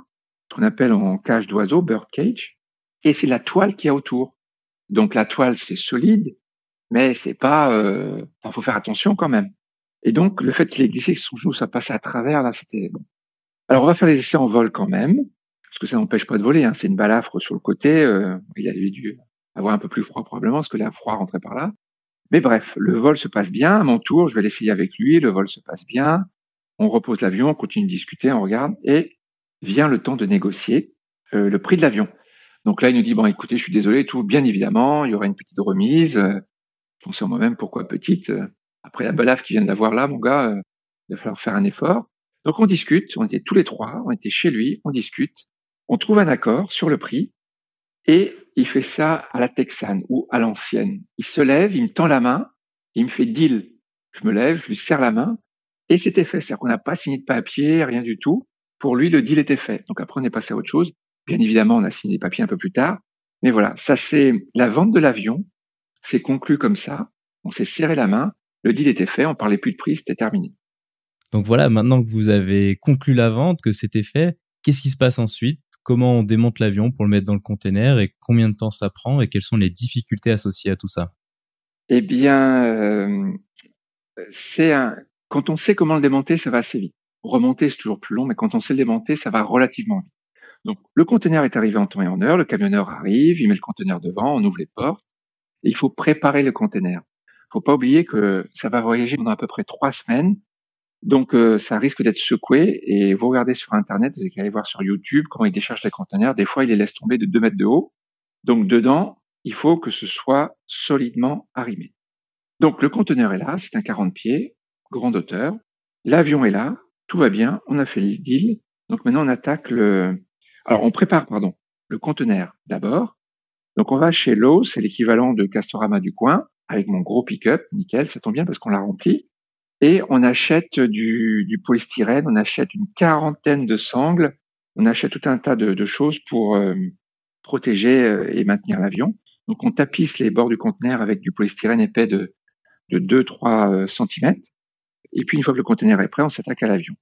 S2: qu'on appelle en cage d'oiseau, bird cage, et c'est la toile qui a autour. Donc la toile, c'est solide, mais c'est pas, euh, enfin, faut faire attention quand même. Et donc, le fait qu'il ait glissé son genou, ça passait à travers, là, c'était bon. Alors, on va faire les essais en vol quand même, parce que ça n'empêche pas de voler. Hein. C'est une balafre sur le côté. Euh, il avait dû avoir un peu plus froid probablement, parce que l'air froid rentrait par là. Mais bref, le vol se passe bien. À mon tour, je vais l'essayer avec lui. Le vol se passe bien. On repose l'avion, on continue de discuter, on regarde, et vient le temps de négocier euh, le prix de l'avion. Donc là, il nous dit bon, écoutez, je suis désolé, tout bien évidemment, il y aura une petite remise. Euh, je pensais moi-même pourquoi petite. Après la balafre qui vient d'avoir là, mon gars, euh, il va falloir faire un effort. Donc on discute, on était tous les trois, on était chez lui, on discute, on trouve un accord sur le prix, et il fait ça à la texane ou à l'ancienne. Il se lève, il me tend la main, il me fait deal. Je me lève, je lui serre la main, et c'était fait. C'est-à-dire qu'on n'a pas signé de papier, rien du tout. Pour lui, le deal était fait. Donc après, on est passé à autre chose. Bien évidemment, on a signé des papiers un peu plus tard. Mais voilà, ça c'est la vente de l'avion. C'est conclu comme ça. On s'est serré la main. Le deal était fait. On parlait plus de prix. C'était terminé.
S1: Donc voilà, maintenant que vous avez conclu la vente, que c'était fait, qu'est-ce qui se passe ensuite? Comment on démonte l'avion pour le mettre dans le container et combien de temps ça prend et quelles sont les difficultés associées à tout ça?
S2: Eh bien, euh, c'est un... quand on sait comment le démonter, ça va assez vite. Remonter, c'est toujours plus long, mais quand on sait le démonter, ça va relativement vite. Donc, le conteneur est arrivé en temps et en heure, le camionneur arrive, il met le conteneur devant, on ouvre les portes, et il faut préparer le conteneur. Faut pas oublier que ça va voyager pendant à peu près trois semaines, donc euh, ça risque d'être secoué, et vous regardez sur Internet, vous allez voir sur YouTube comment il décharge les conteneurs, des fois il les laisse tomber de deux mètres de haut, donc dedans, il faut que ce soit solidement arrimé. Donc le conteneur est là, c'est un 40 pieds, grande hauteur, l'avion est là, tout va bien, on a fait le deal, donc maintenant on attaque le, alors, on prépare, pardon, le conteneur d'abord. Donc, on va chez Lowe's, c'est l'équivalent de Castorama du coin, avec mon gros pick-up, nickel, ça tombe bien parce qu'on l'a rempli. Et on achète du, du, polystyrène, on achète une quarantaine de sangles, on achète tout un tas de, choses pour euh, protéger euh, et maintenir l'avion. Donc, on tapisse les bords du conteneur avec du polystyrène épais de, de 2-3 euh, cm. Et puis, une fois que le conteneur est prêt, on s'attaque à l'avion.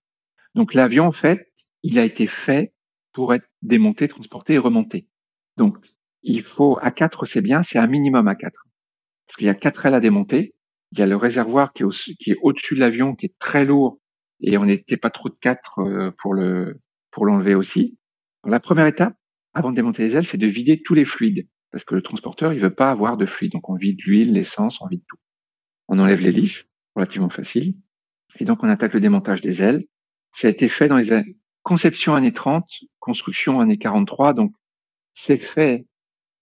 S2: Donc, l'avion, en fait, il a été fait pour être démonté, transporté et remonté. Donc, il faut à 4, c'est bien, c'est un minimum à 4. Parce qu'il y a quatre ailes à démonter. Il y a le réservoir qui est, au-dessus de l'avion, qui est très lourd, et on n'était pas trop de 4 euh, pour le pour l'enlever aussi. la première étape, avant de démonter les ailes, c'est de vider tous les fluides, parce que le transporteur, il veut pas avoir de fluide. Donc, on vide l'huile, l'essence, on vide tout. On enlève l'hélice, relativement facile. Et donc, on attaque le démontage des ailes. Ça a été fait dans les conception années 30, construction années 43. Donc, c'est fait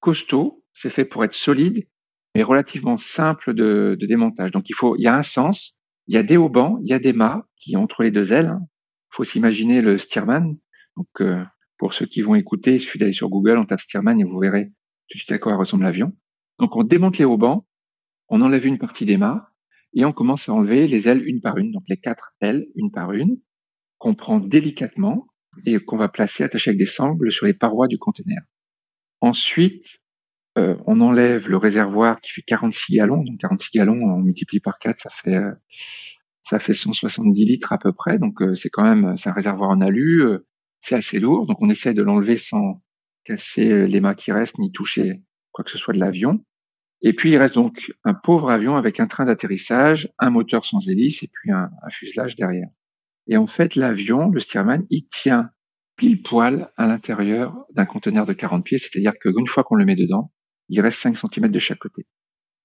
S2: costaud, c'est fait pour être solide, mais relativement simple de, de, démontage. Donc, il faut, il y a un sens, il y a des haubans, il y a des mâts qui entre les deux ailes. Il faut s'imaginer le Stearman. Donc, euh, pour ceux qui vont écouter, il suffit d'aller sur Google, on tape Stearman et vous verrez tout de suite à quoi ressemble l'avion. Donc, on démonte les haubans, on enlève une partie des mâts et on commence à enlever les ailes une par une, donc les quatre ailes une par une qu'on prend délicatement et qu'on va placer attaché avec des sangles sur les parois du conteneur. Ensuite, euh, on enlève le réservoir qui fait 46 gallons. Donc 46 gallons, on multiplie par 4, ça fait euh, ça fait 170 litres à peu près. Donc euh, c'est quand même c'est un réservoir en alu, c'est assez lourd. Donc on essaie de l'enlever sans casser les mâts qui restent ni toucher quoi que ce soit de l'avion. Et puis il reste donc un pauvre avion avec un train d'atterrissage, un moteur sans hélice et puis un fuselage derrière. Et en fait, l'avion, le Stearman, il tient pile poil à l'intérieur d'un conteneur de 40 pieds, c'est-à-dire qu'une fois qu'on le met dedans, il reste 5 cm de chaque côté.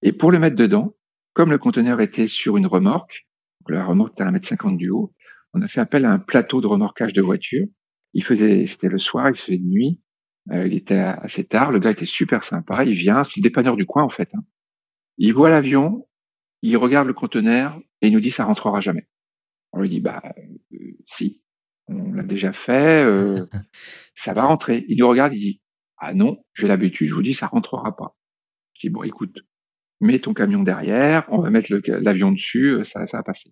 S2: Et pour le mettre dedans, comme le conteneur était sur une remorque, la remorque était à 1,50 m du haut, on a fait appel à un plateau de remorquage de voiture. Il faisait, c'était le soir, il faisait de nuit, euh, il était assez tard, le gars était super sympa, il vient, c'est le dépanneur du coin en fait. Hein. Il voit l'avion, il regarde le conteneur et il nous dit ça rentrera jamais. On lui dit, bah, euh, si, on l'a déjà fait, euh, *laughs* ça va rentrer. Il nous regarde, il dit, ah non, j'ai l'habitude, je vous dis, ça rentrera pas. Je dis, bon, écoute, mets ton camion derrière, on va mettre l'avion dessus, euh, ça, ça va passer.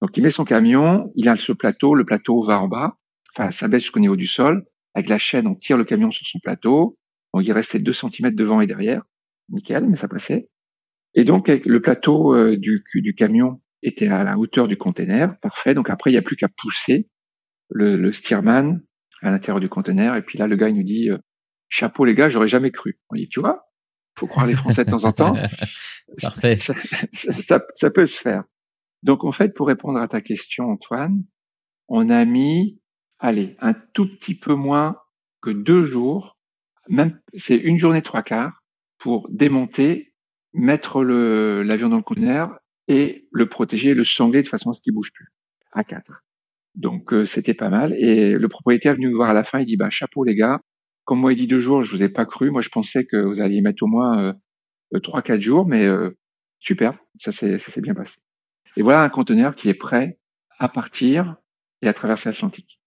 S2: Donc il met son camion, il a ce plateau, le plateau va en bas, enfin ça baisse jusqu'au niveau du sol. Avec la chaîne, on tire le camion sur son plateau. Donc il restait 2 cm devant et derrière, nickel, mais ça passait. Et donc le plateau du, du camion était à la hauteur du conteneur, parfait. Donc après, il n'y a plus qu'à pousser le, le steerman à l'intérieur du conteneur. Et puis là, le gars, il nous dit, euh, chapeau les gars, j'aurais jamais cru. On dit, tu vois, faut croire les Français de temps en temps. *laughs*
S1: Parfait.
S2: Ça, peut se faire. Donc en fait, pour répondre à ta question, Antoine, on a mis, allez, un tout petit peu moins que deux jours, même c'est une journée trois quarts pour démonter, mettre l'avion dans le conteneur et le protéger, le sangler de façon à ce qu'il bouge plus à quatre. Donc euh, c'était pas mal. Et le propriétaire est venu nous voir à la fin, il dit bah chapeau les gars. Comme moi il dit deux jours, je vous ai pas cru. Moi je pensais que vous alliez mettre au moins euh, euh, trois quatre jours, mais super, ça s'est bien passé. Et voilà un conteneur qui est prêt à partir et à traverser l'Atlantique.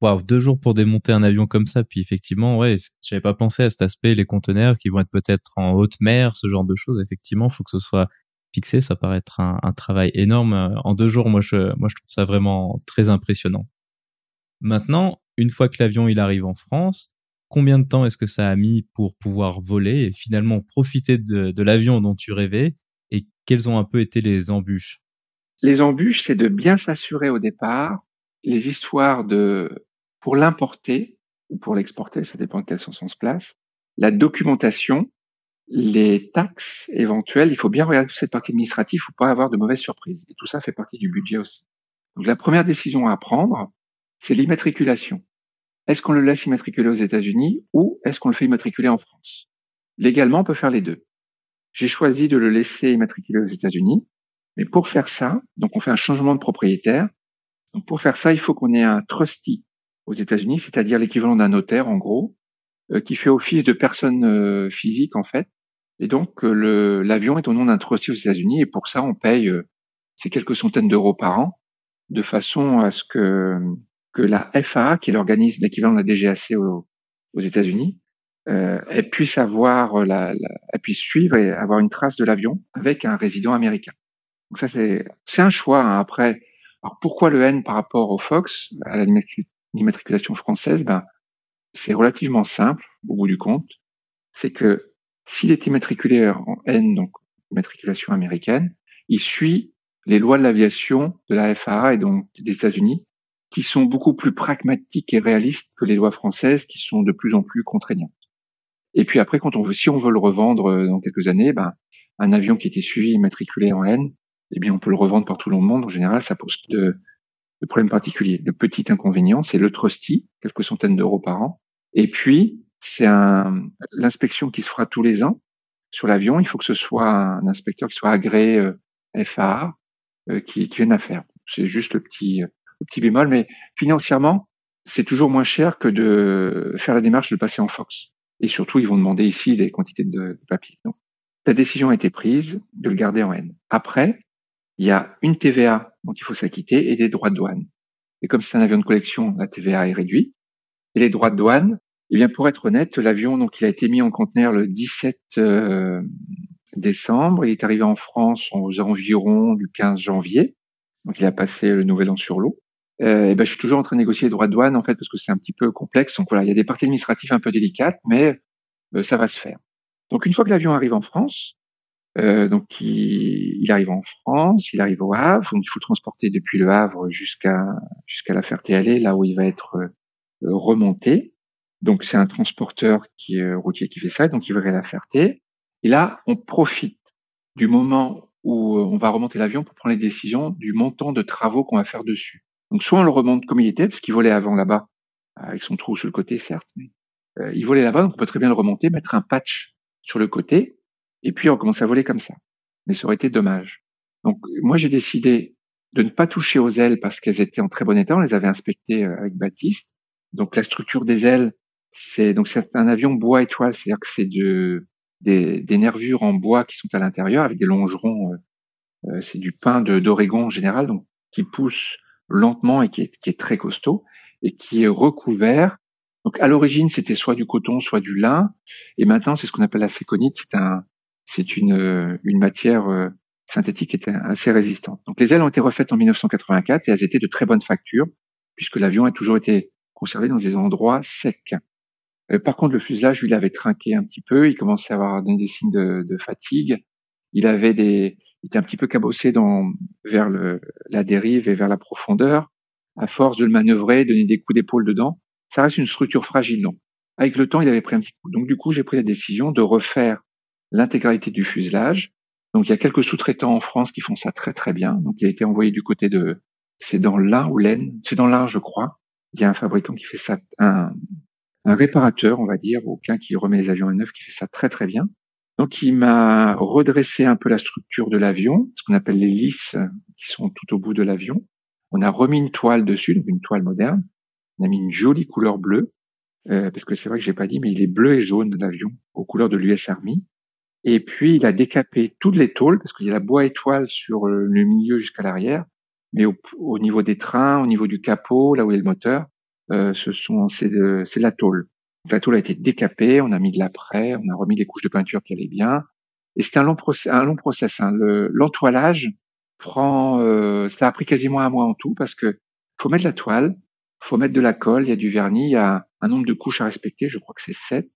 S1: Waouh, deux jours pour démonter un avion comme ça. Puis effectivement, ouais, j'avais pas pensé à cet aspect, les conteneurs qui vont être peut-être en haute mer, ce genre de choses. Effectivement, faut que ce soit fixé. Ça paraît être un, un, travail énorme. En deux jours, moi je, moi, je trouve ça vraiment très impressionnant. Maintenant, une fois que l'avion il arrive en France, combien de temps est-ce que ça a mis pour pouvoir voler et finalement profiter de, l'avion dont tu rêvais et quelles ont un peu été les embûches?
S2: Les embûches, c'est de bien s'assurer au départ les histoires de pour l'importer ou pour l'exporter, ça dépend de quel sens on se place, la documentation, les taxes éventuelles, il faut bien regarder cette partie administrative pour pas avoir de mauvaises surprises. Et tout ça fait partie du budget aussi. Donc la première décision à prendre, c'est l'immatriculation. Est-ce qu'on le laisse immatriculer aux États-Unis ou est-ce qu'on le fait immatriculer en France? Légalement, on peut faire les deux. J'ai choisi de le laisser immatriculer aux États-Unis, mais pour faire ça, donc on fait un changement de propriétaire. Donc pour faire ça, il faut qu'on ait un trustee aux États-Unis, c'est-à-dire l'équivalent d'un notaire en gros, euh, qui fait office de personne euh, physique en fait. Et donc euh, l'avion est au nom d'un trustee aux États-Unis et pour ça on paye ces quelques centaines d'euros par an de façon à ce que que la FAA, qui est l'organisme l'équivalent de la DGAC aux, États-Unis, euh, elle puisse avoir la, elle puisse suivre et avoir une trace de l'avion avec un résident américain. Donc ça c'est c'est un choix. Hein. Après, alors pourquoi le N par rapport au Fox à l'immatriculation française? Ben c'est relativement simple au bout du compte. C'est que s'il est immatriculé en N, donc immatriculation américaine, il suit les lois de l'aviation de la FAA et donc des États-Unis, qui sont beaucoup plus pragmatiques et réalistes que les lois françaises, qui sont de plus en plus contraignantes. Et puis après, quand on veut, si on veut le revendre euh, dans quelques années, ben, un avion qui était suivi immatriculé en N, eh bien, on peut le revendre partout dans le monde. En général, ça pose de, de problèmes particuliers. Le petit inconvénient, c'est le trusty, quelques centaines d'euros par an, et puis, c'est l'inspection qui se fera tous les ans sur l'avion. Il faut que ce soit un inspecteur qui soit agréé euh, FAA euh, qui, qui vienne à faire. C'est juste le petit, le petit bémol, mais financièrement, c'est toujours moins cher que de faire la démarche de passer en Fox. Et surtout, ils vont demander ici des quantités de, papier. Donc, la décision a été prise de le garder en N. Après, il y a une TVA dont il faut s'acquitter et des droits de douane. Et comme c'est un avion de collection, la TVA est réduite. Et les droits de douane, eh bien, pour être honnête, l'avion, donc, il a été mis en conteneur le 17 euh, décembre. Il est arrivé en France aux environs du 15 janvier. Donc, il a passé le nouvel an sur l'eau. Euh, et ben, je suis toujours en train de négocier les droits de douane, en fait, parce que c'est un petit peu complexe. Donc, voilà, il y a des parties administratives un peu délicates, mais euh, ça va se faire. Donc, une fois que l'avion arrive en France, euh, donc il, il, arrive en France, il arrive au Havre, donc il faut transporter depuis le Havre jusqu'à jusqu'à la Ferté-Alais, là où il va être remonté. Donc c'est un transporteur qui est routier qui fait ça, donc il va la Ferté. Et là, on profite du moment où euh, on va remonter l'avion pour prendre les décisions du montant de travaux qu'on va faire dessus. Donc soit on le remonte comme il était, parce qu'il volait avant là-bas, avec son trou sur le côté certes, mais euh, il volait là-bas, donc on peut très bien le remonter, mettre un patch sur le côté, et puis on commence à voler comme ça. Mais ça aurait été dommage. Donc moi j'ai décidé de ne pas toucher aux ailes parce qu'elles étaient en très bon état, on les avait inspectées euh, avec Baptiste. Donc la structure des ailes, c'est donc c'est un avion bois étoile, c'est-à-dire que c'est de des, des, nervures en bois qui sont à l'intérieur avec des longerons. Euh, euh c'est du pin de d'Oregon en général, donc qui pousse lentement et qui est, qui est très costaud et qui est recouvert. Donc à l'origine c'était soit du coton, soit du lin, et maintenant c'est ce qu'on appelle la séconite. C'est un c'est une une matière euh, synthétique qui est assez résistante. Donc les ailes ont été refaites en 1984 et elles étaient de très bonne facture puisque l'avion a toujours été conservé dans des endroits secs. Euh, par contre, le fuselage, lui, il avait trinqué un petit peu. Il commençait à avoir des signes de, de, fatigue. Il avait des, il était un petit peu cabossé dans, vers le, la dérive et vers la profondeur. À force de le manœuvrer, donner des coups d'épaule dedans, ça reste une structure fragile. Donc, avec le temps, il avait pris un petit coup. Donc, du coup, j'ai pris la décision de refaire l'intégralité du fuselage. Donc il y a quelques sous-traitants en France qui font ça très très bien. Donc il a été envoyé du côté de, c'est dans l'Ain ou l'Aisne, c'est dans l'Ain je crois. Il y a un fabricant qui fait ça, un, un réparateur on va dire, ou quelqu'un qui remet les avions à neuf qui fait ça très très bien. Donc il m'a redressé un peu la structure de l'avion, ce qu'on appelle les lisses qui sont tout au bout de l'avion. On a remis une toile dessus, donc une toile moderne. On a mis une jolie couleur bleue, euh, parce que c'est vrai que j'ai pas dit, mais il est bleu et jaune l'avion, aux couleurs de l'US Army. Et puis il a décapé toutes les tôles, parce qu'il y a la bois étoile sur le milieu jusqu'à l'arrière, mais au, niveau des trains, au niveau du capot, là où a le moteur, euh, ce sont c'est la tôle. La tôle a été décapée, on a mis de l'après, on a remis les couches de peinture qui allaient bien. Et c'est un long process. Un long process hein. L'entoilage prend, euh, ça a pris quasiment un mois en tout parce que faut mettre la toile, faut mettre de la colle, il y a du vernis, il y a un nombre de couches à respecter, je crois que c'est sept.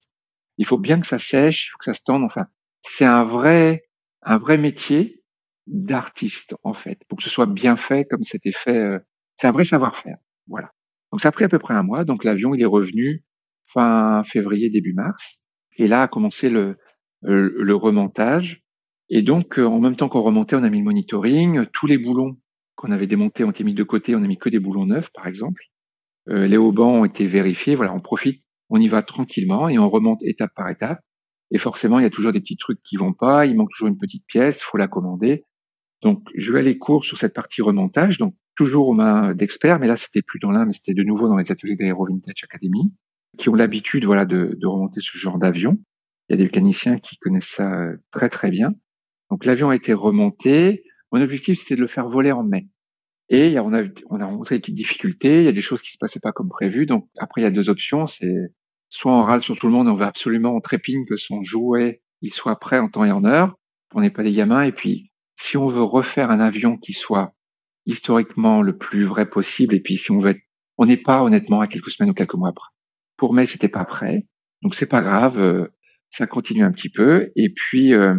S2: Il faut bien que ça sèche, il faut que ça se tende. Enfin, c'est un vrai, un vrai métier d'artiste en fait, pour que ce soit bien fait comme c'était fait. Euh, c'est un vrai savoir-faire. Voilà. Donc ça a pris à peu près un mois. Donc l'avion il est revenu fin février début mars. Et là a commencé le euh, le remontage. Et donc euh, en même temps qu'on remontait, on a mis le monitoring. Tous les boulons qu'on avait démontés ont été mis de côté. On a mis que des boulons neufs par exemple. Euh, les haubans ont été vérifiés. Voilà, on profite, on y va tranquillement et on remonte étape par étape. Et forcément, il y a toujours des petits trucs qui vont pas. Il manque toujours une petite pièce, faut la commander. Donc, je vais aller court sur cette partie remontage. Donc, toujours aux mains d'experts, mais là, c'était plus dans l'un, mais c'était de nouveau dans les ateliers d'Aero Vintage Academy, qui ont l'habitude, voilà, de, de remonter ce genre d'avion. Il y a des mécaniciens qui connaissent ça euh, très, très bien. Donc, l'avion a été remonté. Mon objectif, c'était de le faire voler en mai. Et on a, on a rencontré des petites difficultés. Il y a des choses qui se passaient pas comme prévu. Donc, après, il y a deux options. C'est soit on râle sur tout le monde on va absolument, on trépigne que son jouet, il soit prêt en temps et en heure. On n'est pas des gamins. Et puis, si on veut refaire un avion qui soit historiquement le plus vrai possible, et puis si on veut être, on n'est pas honnêtement à quelques semaines ou quelques mois après. Pour mai, c'était pas prêt. Donc, c'est pas grave. Euh, ça continue un petit peu. Et puis, euh,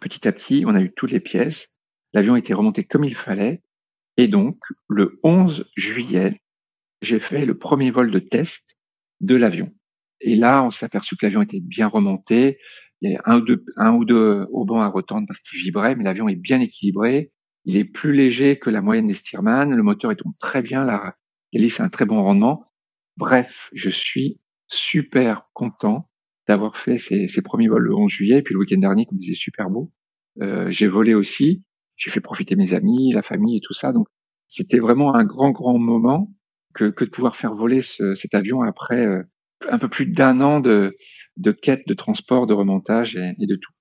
S2: petit à petit, on a eu toutes les pièces. L'avion été remonté comme il fallait. Et donc, le 11 juillet, j'ai fait le premier vol de test de l'avion. Et là, on s'est aperçu que l'avion était bien remonté. Il y a un ou deux, un ou haubans à retendre parce qu'il vibrait, mais l'avion est bien équilibré. Il est plus léger que la moyenne des Stearman. Le moteur est tombé très bien. La hélice a un très bon rendement. Bref, je suis super content d'avoir fait ces, premiers vols le 11 juillet. Et puis le week-end dernier, comme disait, super beau. Euh, j'ai volé aussi. J'ai fait profiter mes amis, la famille et tout ça. Donc c'était vraiment un grand, grand moment que, que de pouvoir faire voler ce, cet avion après euh, un peu plus d'un an de, de quête, de transport, de remontage et, de tout.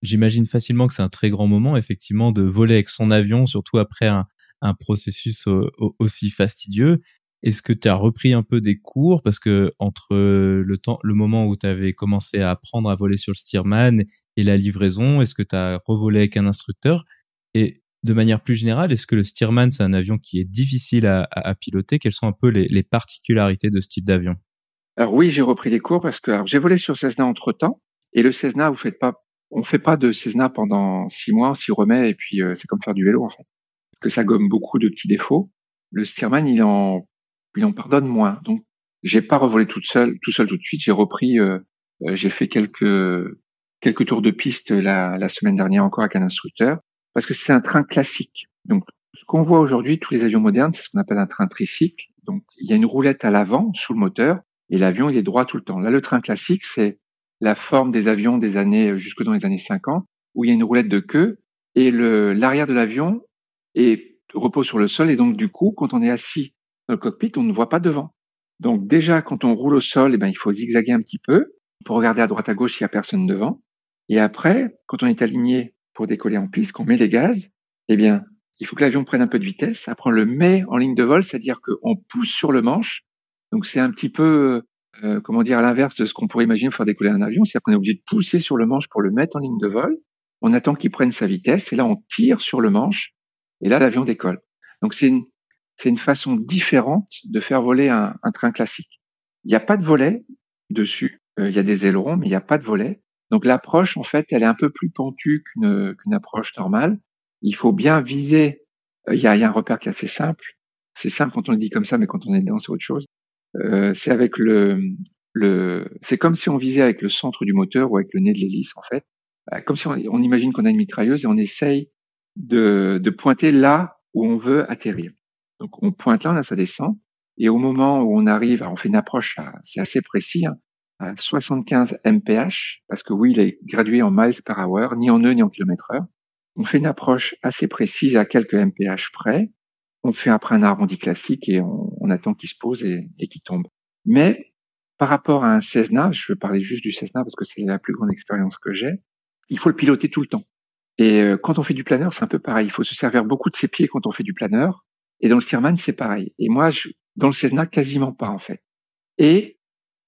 S1: J'imagine facilement que c'est un très grand moment, effectivement, de voler avec son avion, surtout après un, un processus aussi fastidieux. Est-ce que tu as repris un peu des cours? Parce que entre le temps, le moment où tu avais commencé à apprendre à voler sur le Stearman et la livraison, est-ce que tu as revolé avec un instructeur? Et de manière plus générale, est-ce que le Stearman c'est un avion qui est difficile à, piloter? Quelles sont un peu les, particularités de ce type d'avion?
S2: Alors oui, j'ai repris les cours parce que j'ai volé sur Cessna entre temps. Et le Cessna, vous faites pas, on fait pas de Cessna pendant six mois, on s'y remet et puis euh, c'est comme faire du vélo en fait. Parce que ça gomme beaucoup de petits défauts. Le Stearman, il en, il en pardonne moins. Donc j'ai pas revolé toute seule, tout seul tout de suite. J'ai repris, euh, euh, j'ai fait quelques quelques tours de piste la, la semaine dernière encore avec un instructeur parce que c'est un train classique. Donc ce qu'on voit aujourd'hui, tous les avions modernes, c'est ce qu'on appelle un train tricycle. Donc il y a une roulette à l'avant sous le moteur et l'avion, il est droit tout le temps. Là, le train classique, c'est la forme des avions des années, euh, jusque dans les années 50, où il y a une roulette de queue et l'arrière de l'avion est, repose sur le sol. Et donc, du coup, quand on est assis dans le cockpit, on ne voit pas devant. Donc, déjà, quand on roule au sol, eh ben, il faut zigzaguer un petit peu pour regarder à droite à gauche s'il y a personne devant. Et après, quand on est aligné pour décoller en piste, qu'on met les gaz, eh bien, il faut que l'avion prenne un peu de vitesse. Après, on le met en ligne de vol, c'est-à-dire qu'on pousse sur le manche donc c'est un petit peu, euh, comment dire, à l'inverse de ce qu'on pourrait imaginer pour faire décoller un avion, c'est-à-dire qu'on est obligé de pousser sur le manche pour le mettre en ligne de vol. On attend qu'il prenne sa vitesse et là on tire sur le manche et là l'avion décolle. Donc c'est une, c'est une façon différente de faire voler un, train classique. Il n'y a pas de volet dessus. Euh, il y a des ailerons, mais il n'y a pas de volet. Donc l'approche, en fait, elle est un peu plus pentue qu'une approche normale. Il faut bien viser. Euh, il y, a, un repère qui est assez simple. C'est simple quand on le dit comme ça, mais quand on est dedans, c'est autre chose. Euh, c'est avec le, le, c'est comme si on visait avec le centre du moteur ou avec le nez de l'hélice en fait. comme si on, imagine qu'on a une mitrailleuse et on essaye de pointer là où on veut atterrir. Donc on pointe là, on a sa descente, et au moment où on arrive, on fait une approche, c'est assez précis, hein, à 75 mph, parce que oui, il est gradué en miles par hour, ni en nœuds ni en kilomètres heure. On fait une approche assez précise à quelques mph près. On fait après un arrondi classique et on, attend qu'il se pose et, et qu'il tombe. Mais par rapport à un Cessna, je veux parler juste du Cessna parce que c'est la plus grande expérience que j'ai, il faut le piloter tout le temps. Et euh, quand on fait du planeur, c'est un peu pareil. Il faut se servir beaucoup de ses pieds quand on fait du planeur. Et dans le Stearman, c'est pareil. Et moi, je, dans le Cessna, quasiment pas en fait. Et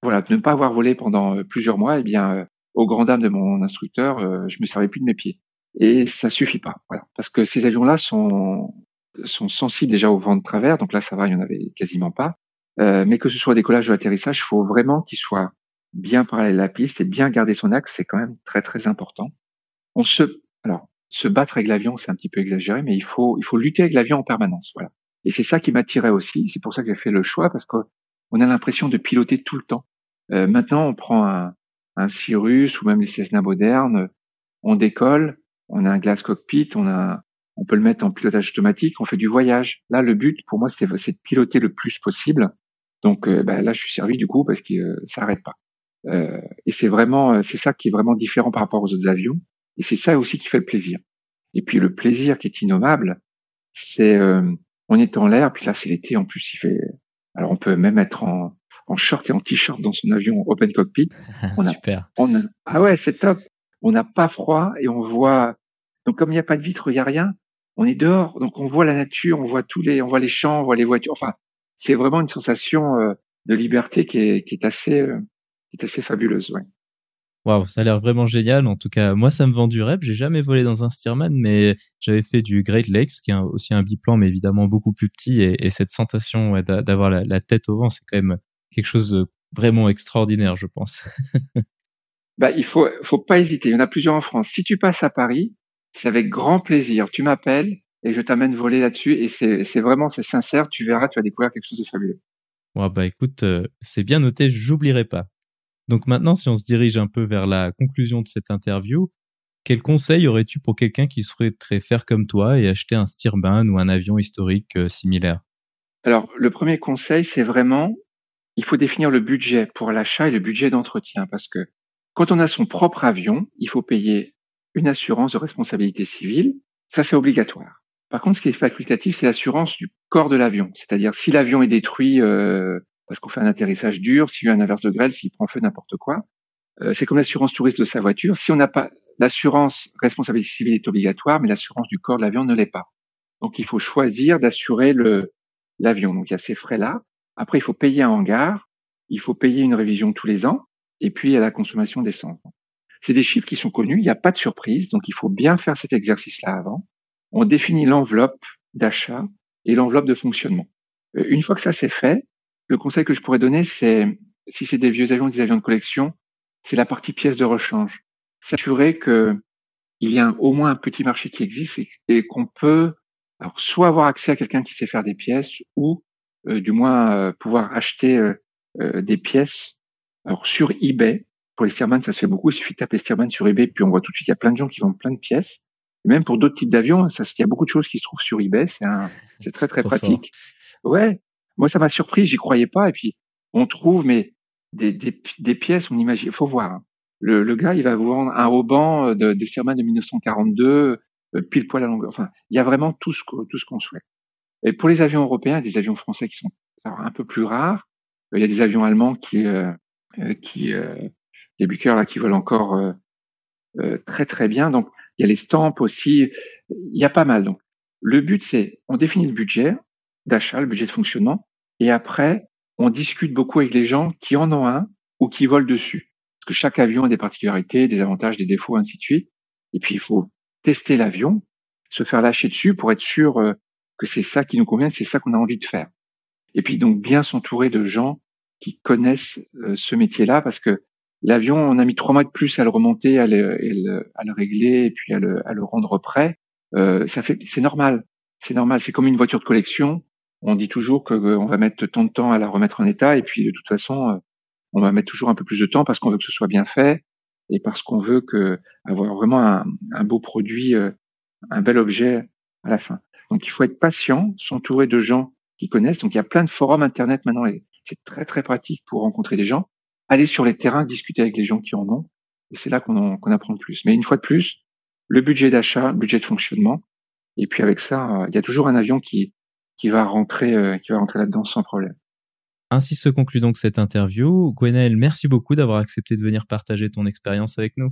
S2: voilà, ne pas avoir volé pendant euh, plusieurs mois, eh bien, euh, au grand dam de mon instructeur, je me servais plus de mes pieds. Et ça suffit pas, voilà, parce que ces avions-là sont sont sensibles déjà au vent de travers, donc là ça va, il y en avait quasiment pas. Euh, mais que ce soit décollage ou atterrissage, il faut vraiment qu'il soit bien parallèle à la piste et bien garder son axe, c'est quand même très très important. On se, alors, se battre avec l'avion, c'est un petit peu exagéré, mais il faut, il faut lutter avec l'avion en permanence, voilà. Et c'est ça qui m'attirait aussi. C'est pour ça que j'ai fait le choix parce qu'on a l'impression de piloter tout le temps. Euh, maintenant, on prend un, un Cirrus ou même les Cessna modernes, on décolle, on a un glass cockpit, on a, on peut le mettre en pilotage automatique, on fait du voyage. Là, le but pour moi, c'est de piloter le plus possible. Donc euh, bah, là, je suis servi du coup parce que euh, ça arrête pas. Euh, et c'est vraiment, c'est ça qui est vraiment différent par rapport aux autres avions. Et c'est ça aussi qui fait le plaisir. Et puis le plaisir qui est innommable, c'est on est en l'air, puis là c'est l'été en plus, il fait. Alors on peut même être en, en short et en t-shirt dans son avion open cockpit. *laughs*
S1: On Super.
S2: On ah ouais, c'est top. On n'a pas froid et on voit. Donc comme il n'y a pas de vitre, il n'y a rien. On est dehors, donc on voit la nature, on voit tous les, on voit les champs, on voit les voitures. Enfin, c'est vraiment une sensation euh, de liberté qui est, qui est assez, euh, qui est assez fabuleuse. Ouais.
S1: Waouh, ça a l'air vraiment génial. En tout cas, moi, ça me vend du rêve. J'ai jamais volé dans un Stearman, mais j'avais fait du Great Lakes, qui est aussi un biplan, mais évidemment beaucoup plus petit. Et, et cette sensation ouais, d'avoir la, la, tête au vent, c'est quand même quelque chose de vraiment extraordinaire, je pense. *laughs*
S2: bah, il faut, faut pas hésiter. Il y en a plusieurs en France. Si tu passes à Paris, c'est avec grand plaisir. Tu m'appelles, et je t'amène voler là-dessus. Et c'est vraiment, c'est sincère. Tu verras, tu vas découvrir quelque chose de fabuleux.
S1: Ouais, bah écoute, euh, c'est bien noté, j'oublierai pas. Donc maintenant, si on se dirige un peu vers la conclusion de cette interview, quel conseil aurais-tu pour quelqu'un qui souhaiterait faire comme toi et acheter un Stearman ou un avion historique euh, similaire?
S2: Alors, le premier conseil, c'est vraiment, il faut définir le budget pour l'achat et le budget d'entretien, parce que quand on a son propre avion, il faut payer une assurance de responsabilité civile. Ça, c'est obligatoire. Par contre, ce qui est facultatif, c'est l'assurance du corps de l'avion. C'est-à-dire si l'avion est détruit euh, parce qu'on fait un atterrissage dur, s'il y a un averse de grêle, s'il prend feu, n'importe quoi. Euh, c'est comme l'assurance touriste de sa voiture. Si on n'a pas l'assurance responsabilité civile est obligatoire, mais l'assurance du corps de l'avion ne l'est pas. Donc il faut choisir d'assurer le l'avion. Donc il y a ces frais-là. Après, il faut payer un hangar, il faut payer une révision tous les ans, et puis il y a la consommation d'essence. C'est des chiffres qui sont connus, il n'y a pas de surprise, donc il faut bien faire cet exercice-là avant on définit l'enveloppe d'achat et l'enveloppe de fonctionnement. Euh, une fois que ça c'est fait, le conseil que je pourrais donner, c'est, si c'est des vieux avions, des avions de collection, c'est la partie pièces de rechange. S'assurer que il y a au moins un petit marché qui existe et, qu'on peut, alors soit avoir accès à quelqu'un qui sait faire des pièces ou euh, du moins euh, pouvoir acheter des pièces. Alors sur eBay, pour les Stearman, ça se fait beaucoup. Il suffit de taper Stearman sur eBay, puis on voit tout de suite il y a plein de gens qui vendent plein de pièces. Et même pour d'autres types d'avions, ça, il y a beaucoup de choses qui se trouvent sur eBay. C'est très très pratique. Ouais, moi ça m'a surpris, j'y croyais pas. Et puis on trouve mais des, des, des pièces, on imagine, faut voir. Hein. Le, le, gars, il va vous vendre un Auban euh, de, de Stearman de 1942, euh, pile poil à longueur. Enfin, il y a vraiment tout ce tout ce qu'on souhaite. Et pour les avions européens, des avions français qui sont un peu plus rares. Il y a des avions allemands qui euh, qui les Bucker là qui volent encore très très bien. Donc il y a les stamps aussi, il y a pas mal. Donc, le but, c'est, on définit le budget d'achat, le budget de fonctionnement, et après, on discute beaucoup avec les gens qui en ont un ou qui volent dessus. Parce que chaque avion a des particularités, des avantages, des défauts, ainsi de suite. Et puis, il faut tester l'avion, se faire lâcher dessus pour être sûr euh, que c'est ça qui nous convient, c'est ça qu'on a envie de faire. Et puis, donc, bien s'entourer de gens qui connaissent euh, ce métier-là, parce que L'avion, on a mis trois mois de plus à le remonter, à le, à le régler et puis à le, à le rendre prêt. Euh, ça fait, c'est normal. C'est normal. C'est comme une voiture de collection. On dit toujours qu'on euh, va mettre tant de temps à la remettre en état et puis de toute façon, euh, on va mettre toujours un peu plus de temps parce qu'on veut que ce soit bien fait. et parce qu'on veut que avoir vraiment un, beau produit, euh, un bel objet à la fin. Donc il faut être patient, s'entourer de gens qui connaissent. Donc il y a plein de forums internet maintenant et c'est très très pratique pour rencontrer des gens. Aller sur les terrains, discuter avec les gens qui en ont. Et c'est là qu'on apprend le plus. Mais une fois de plus, le budget d'achat, le budget de fonctionnement. Et puis avec ça, il y a toujours un avion qui, qui va rentrer, euh, qui va rentrer là-dedans sans problème.
S1: Ainsi se conclut donc cette interview. Gwenaël, merci beaucoup d'avoir accepté de venir partager ton expérience avec nous.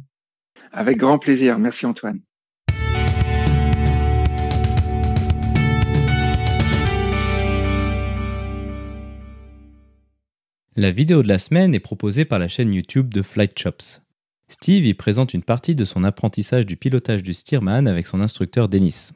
S2: Avec grand plaisir. Merci Antoine.
S1: La vidéo de la semaine est proposée par la chaîne YouTube de Flight Shops. Steve y présente une partie de son apprentissage du pilotage du Stearman avec son instructeur Dennis.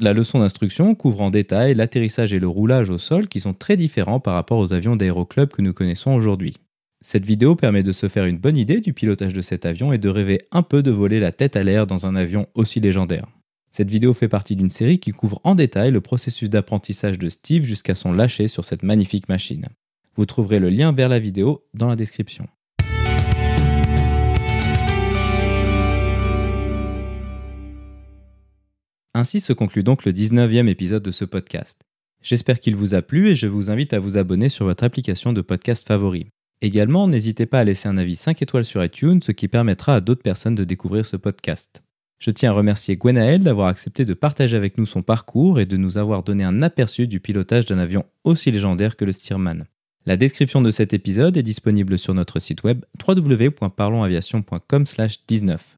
S1: La leçon d'instruction couvre en détail l'atterrissage et le roulage au sol qui sont très différents par rapport aux avions d'aéroclub que nous connaissons aujourd'hui. Cette vidéo permet de se faire une bonne idée du pilotage de cet avion et de rêver un peu de voler la tête à l'air dans un avion aussi légendaire. Cette vidéo fait partie d'une série qui couvre en détail le processus d'apprentissage de Steve jusqu'à son lâcher sur cette magnifique machine. Vous trouverez le lien vers la vidéo dans la description. Ainsi se conclut donc le 19e épisode de ce podcast. J'espère qu'il vous a plu et je vous invite à vous abonner sur votre application de podcast favori. Également, n'hésitez pas à laisser un avis 5 étoiles sur iTunes, ce qui permettra à d'autres personnes de découvrir ce podcast. Je tiens à remercier Gwenaël d'avoir accepté de partager avec nous son parcours et de nous avoir donné un aperçu du pilotage d'un avion aussi légendaire que le Stearman. La description de cet épisode est disponible sur notre site web www.parlonsaviation.com/19.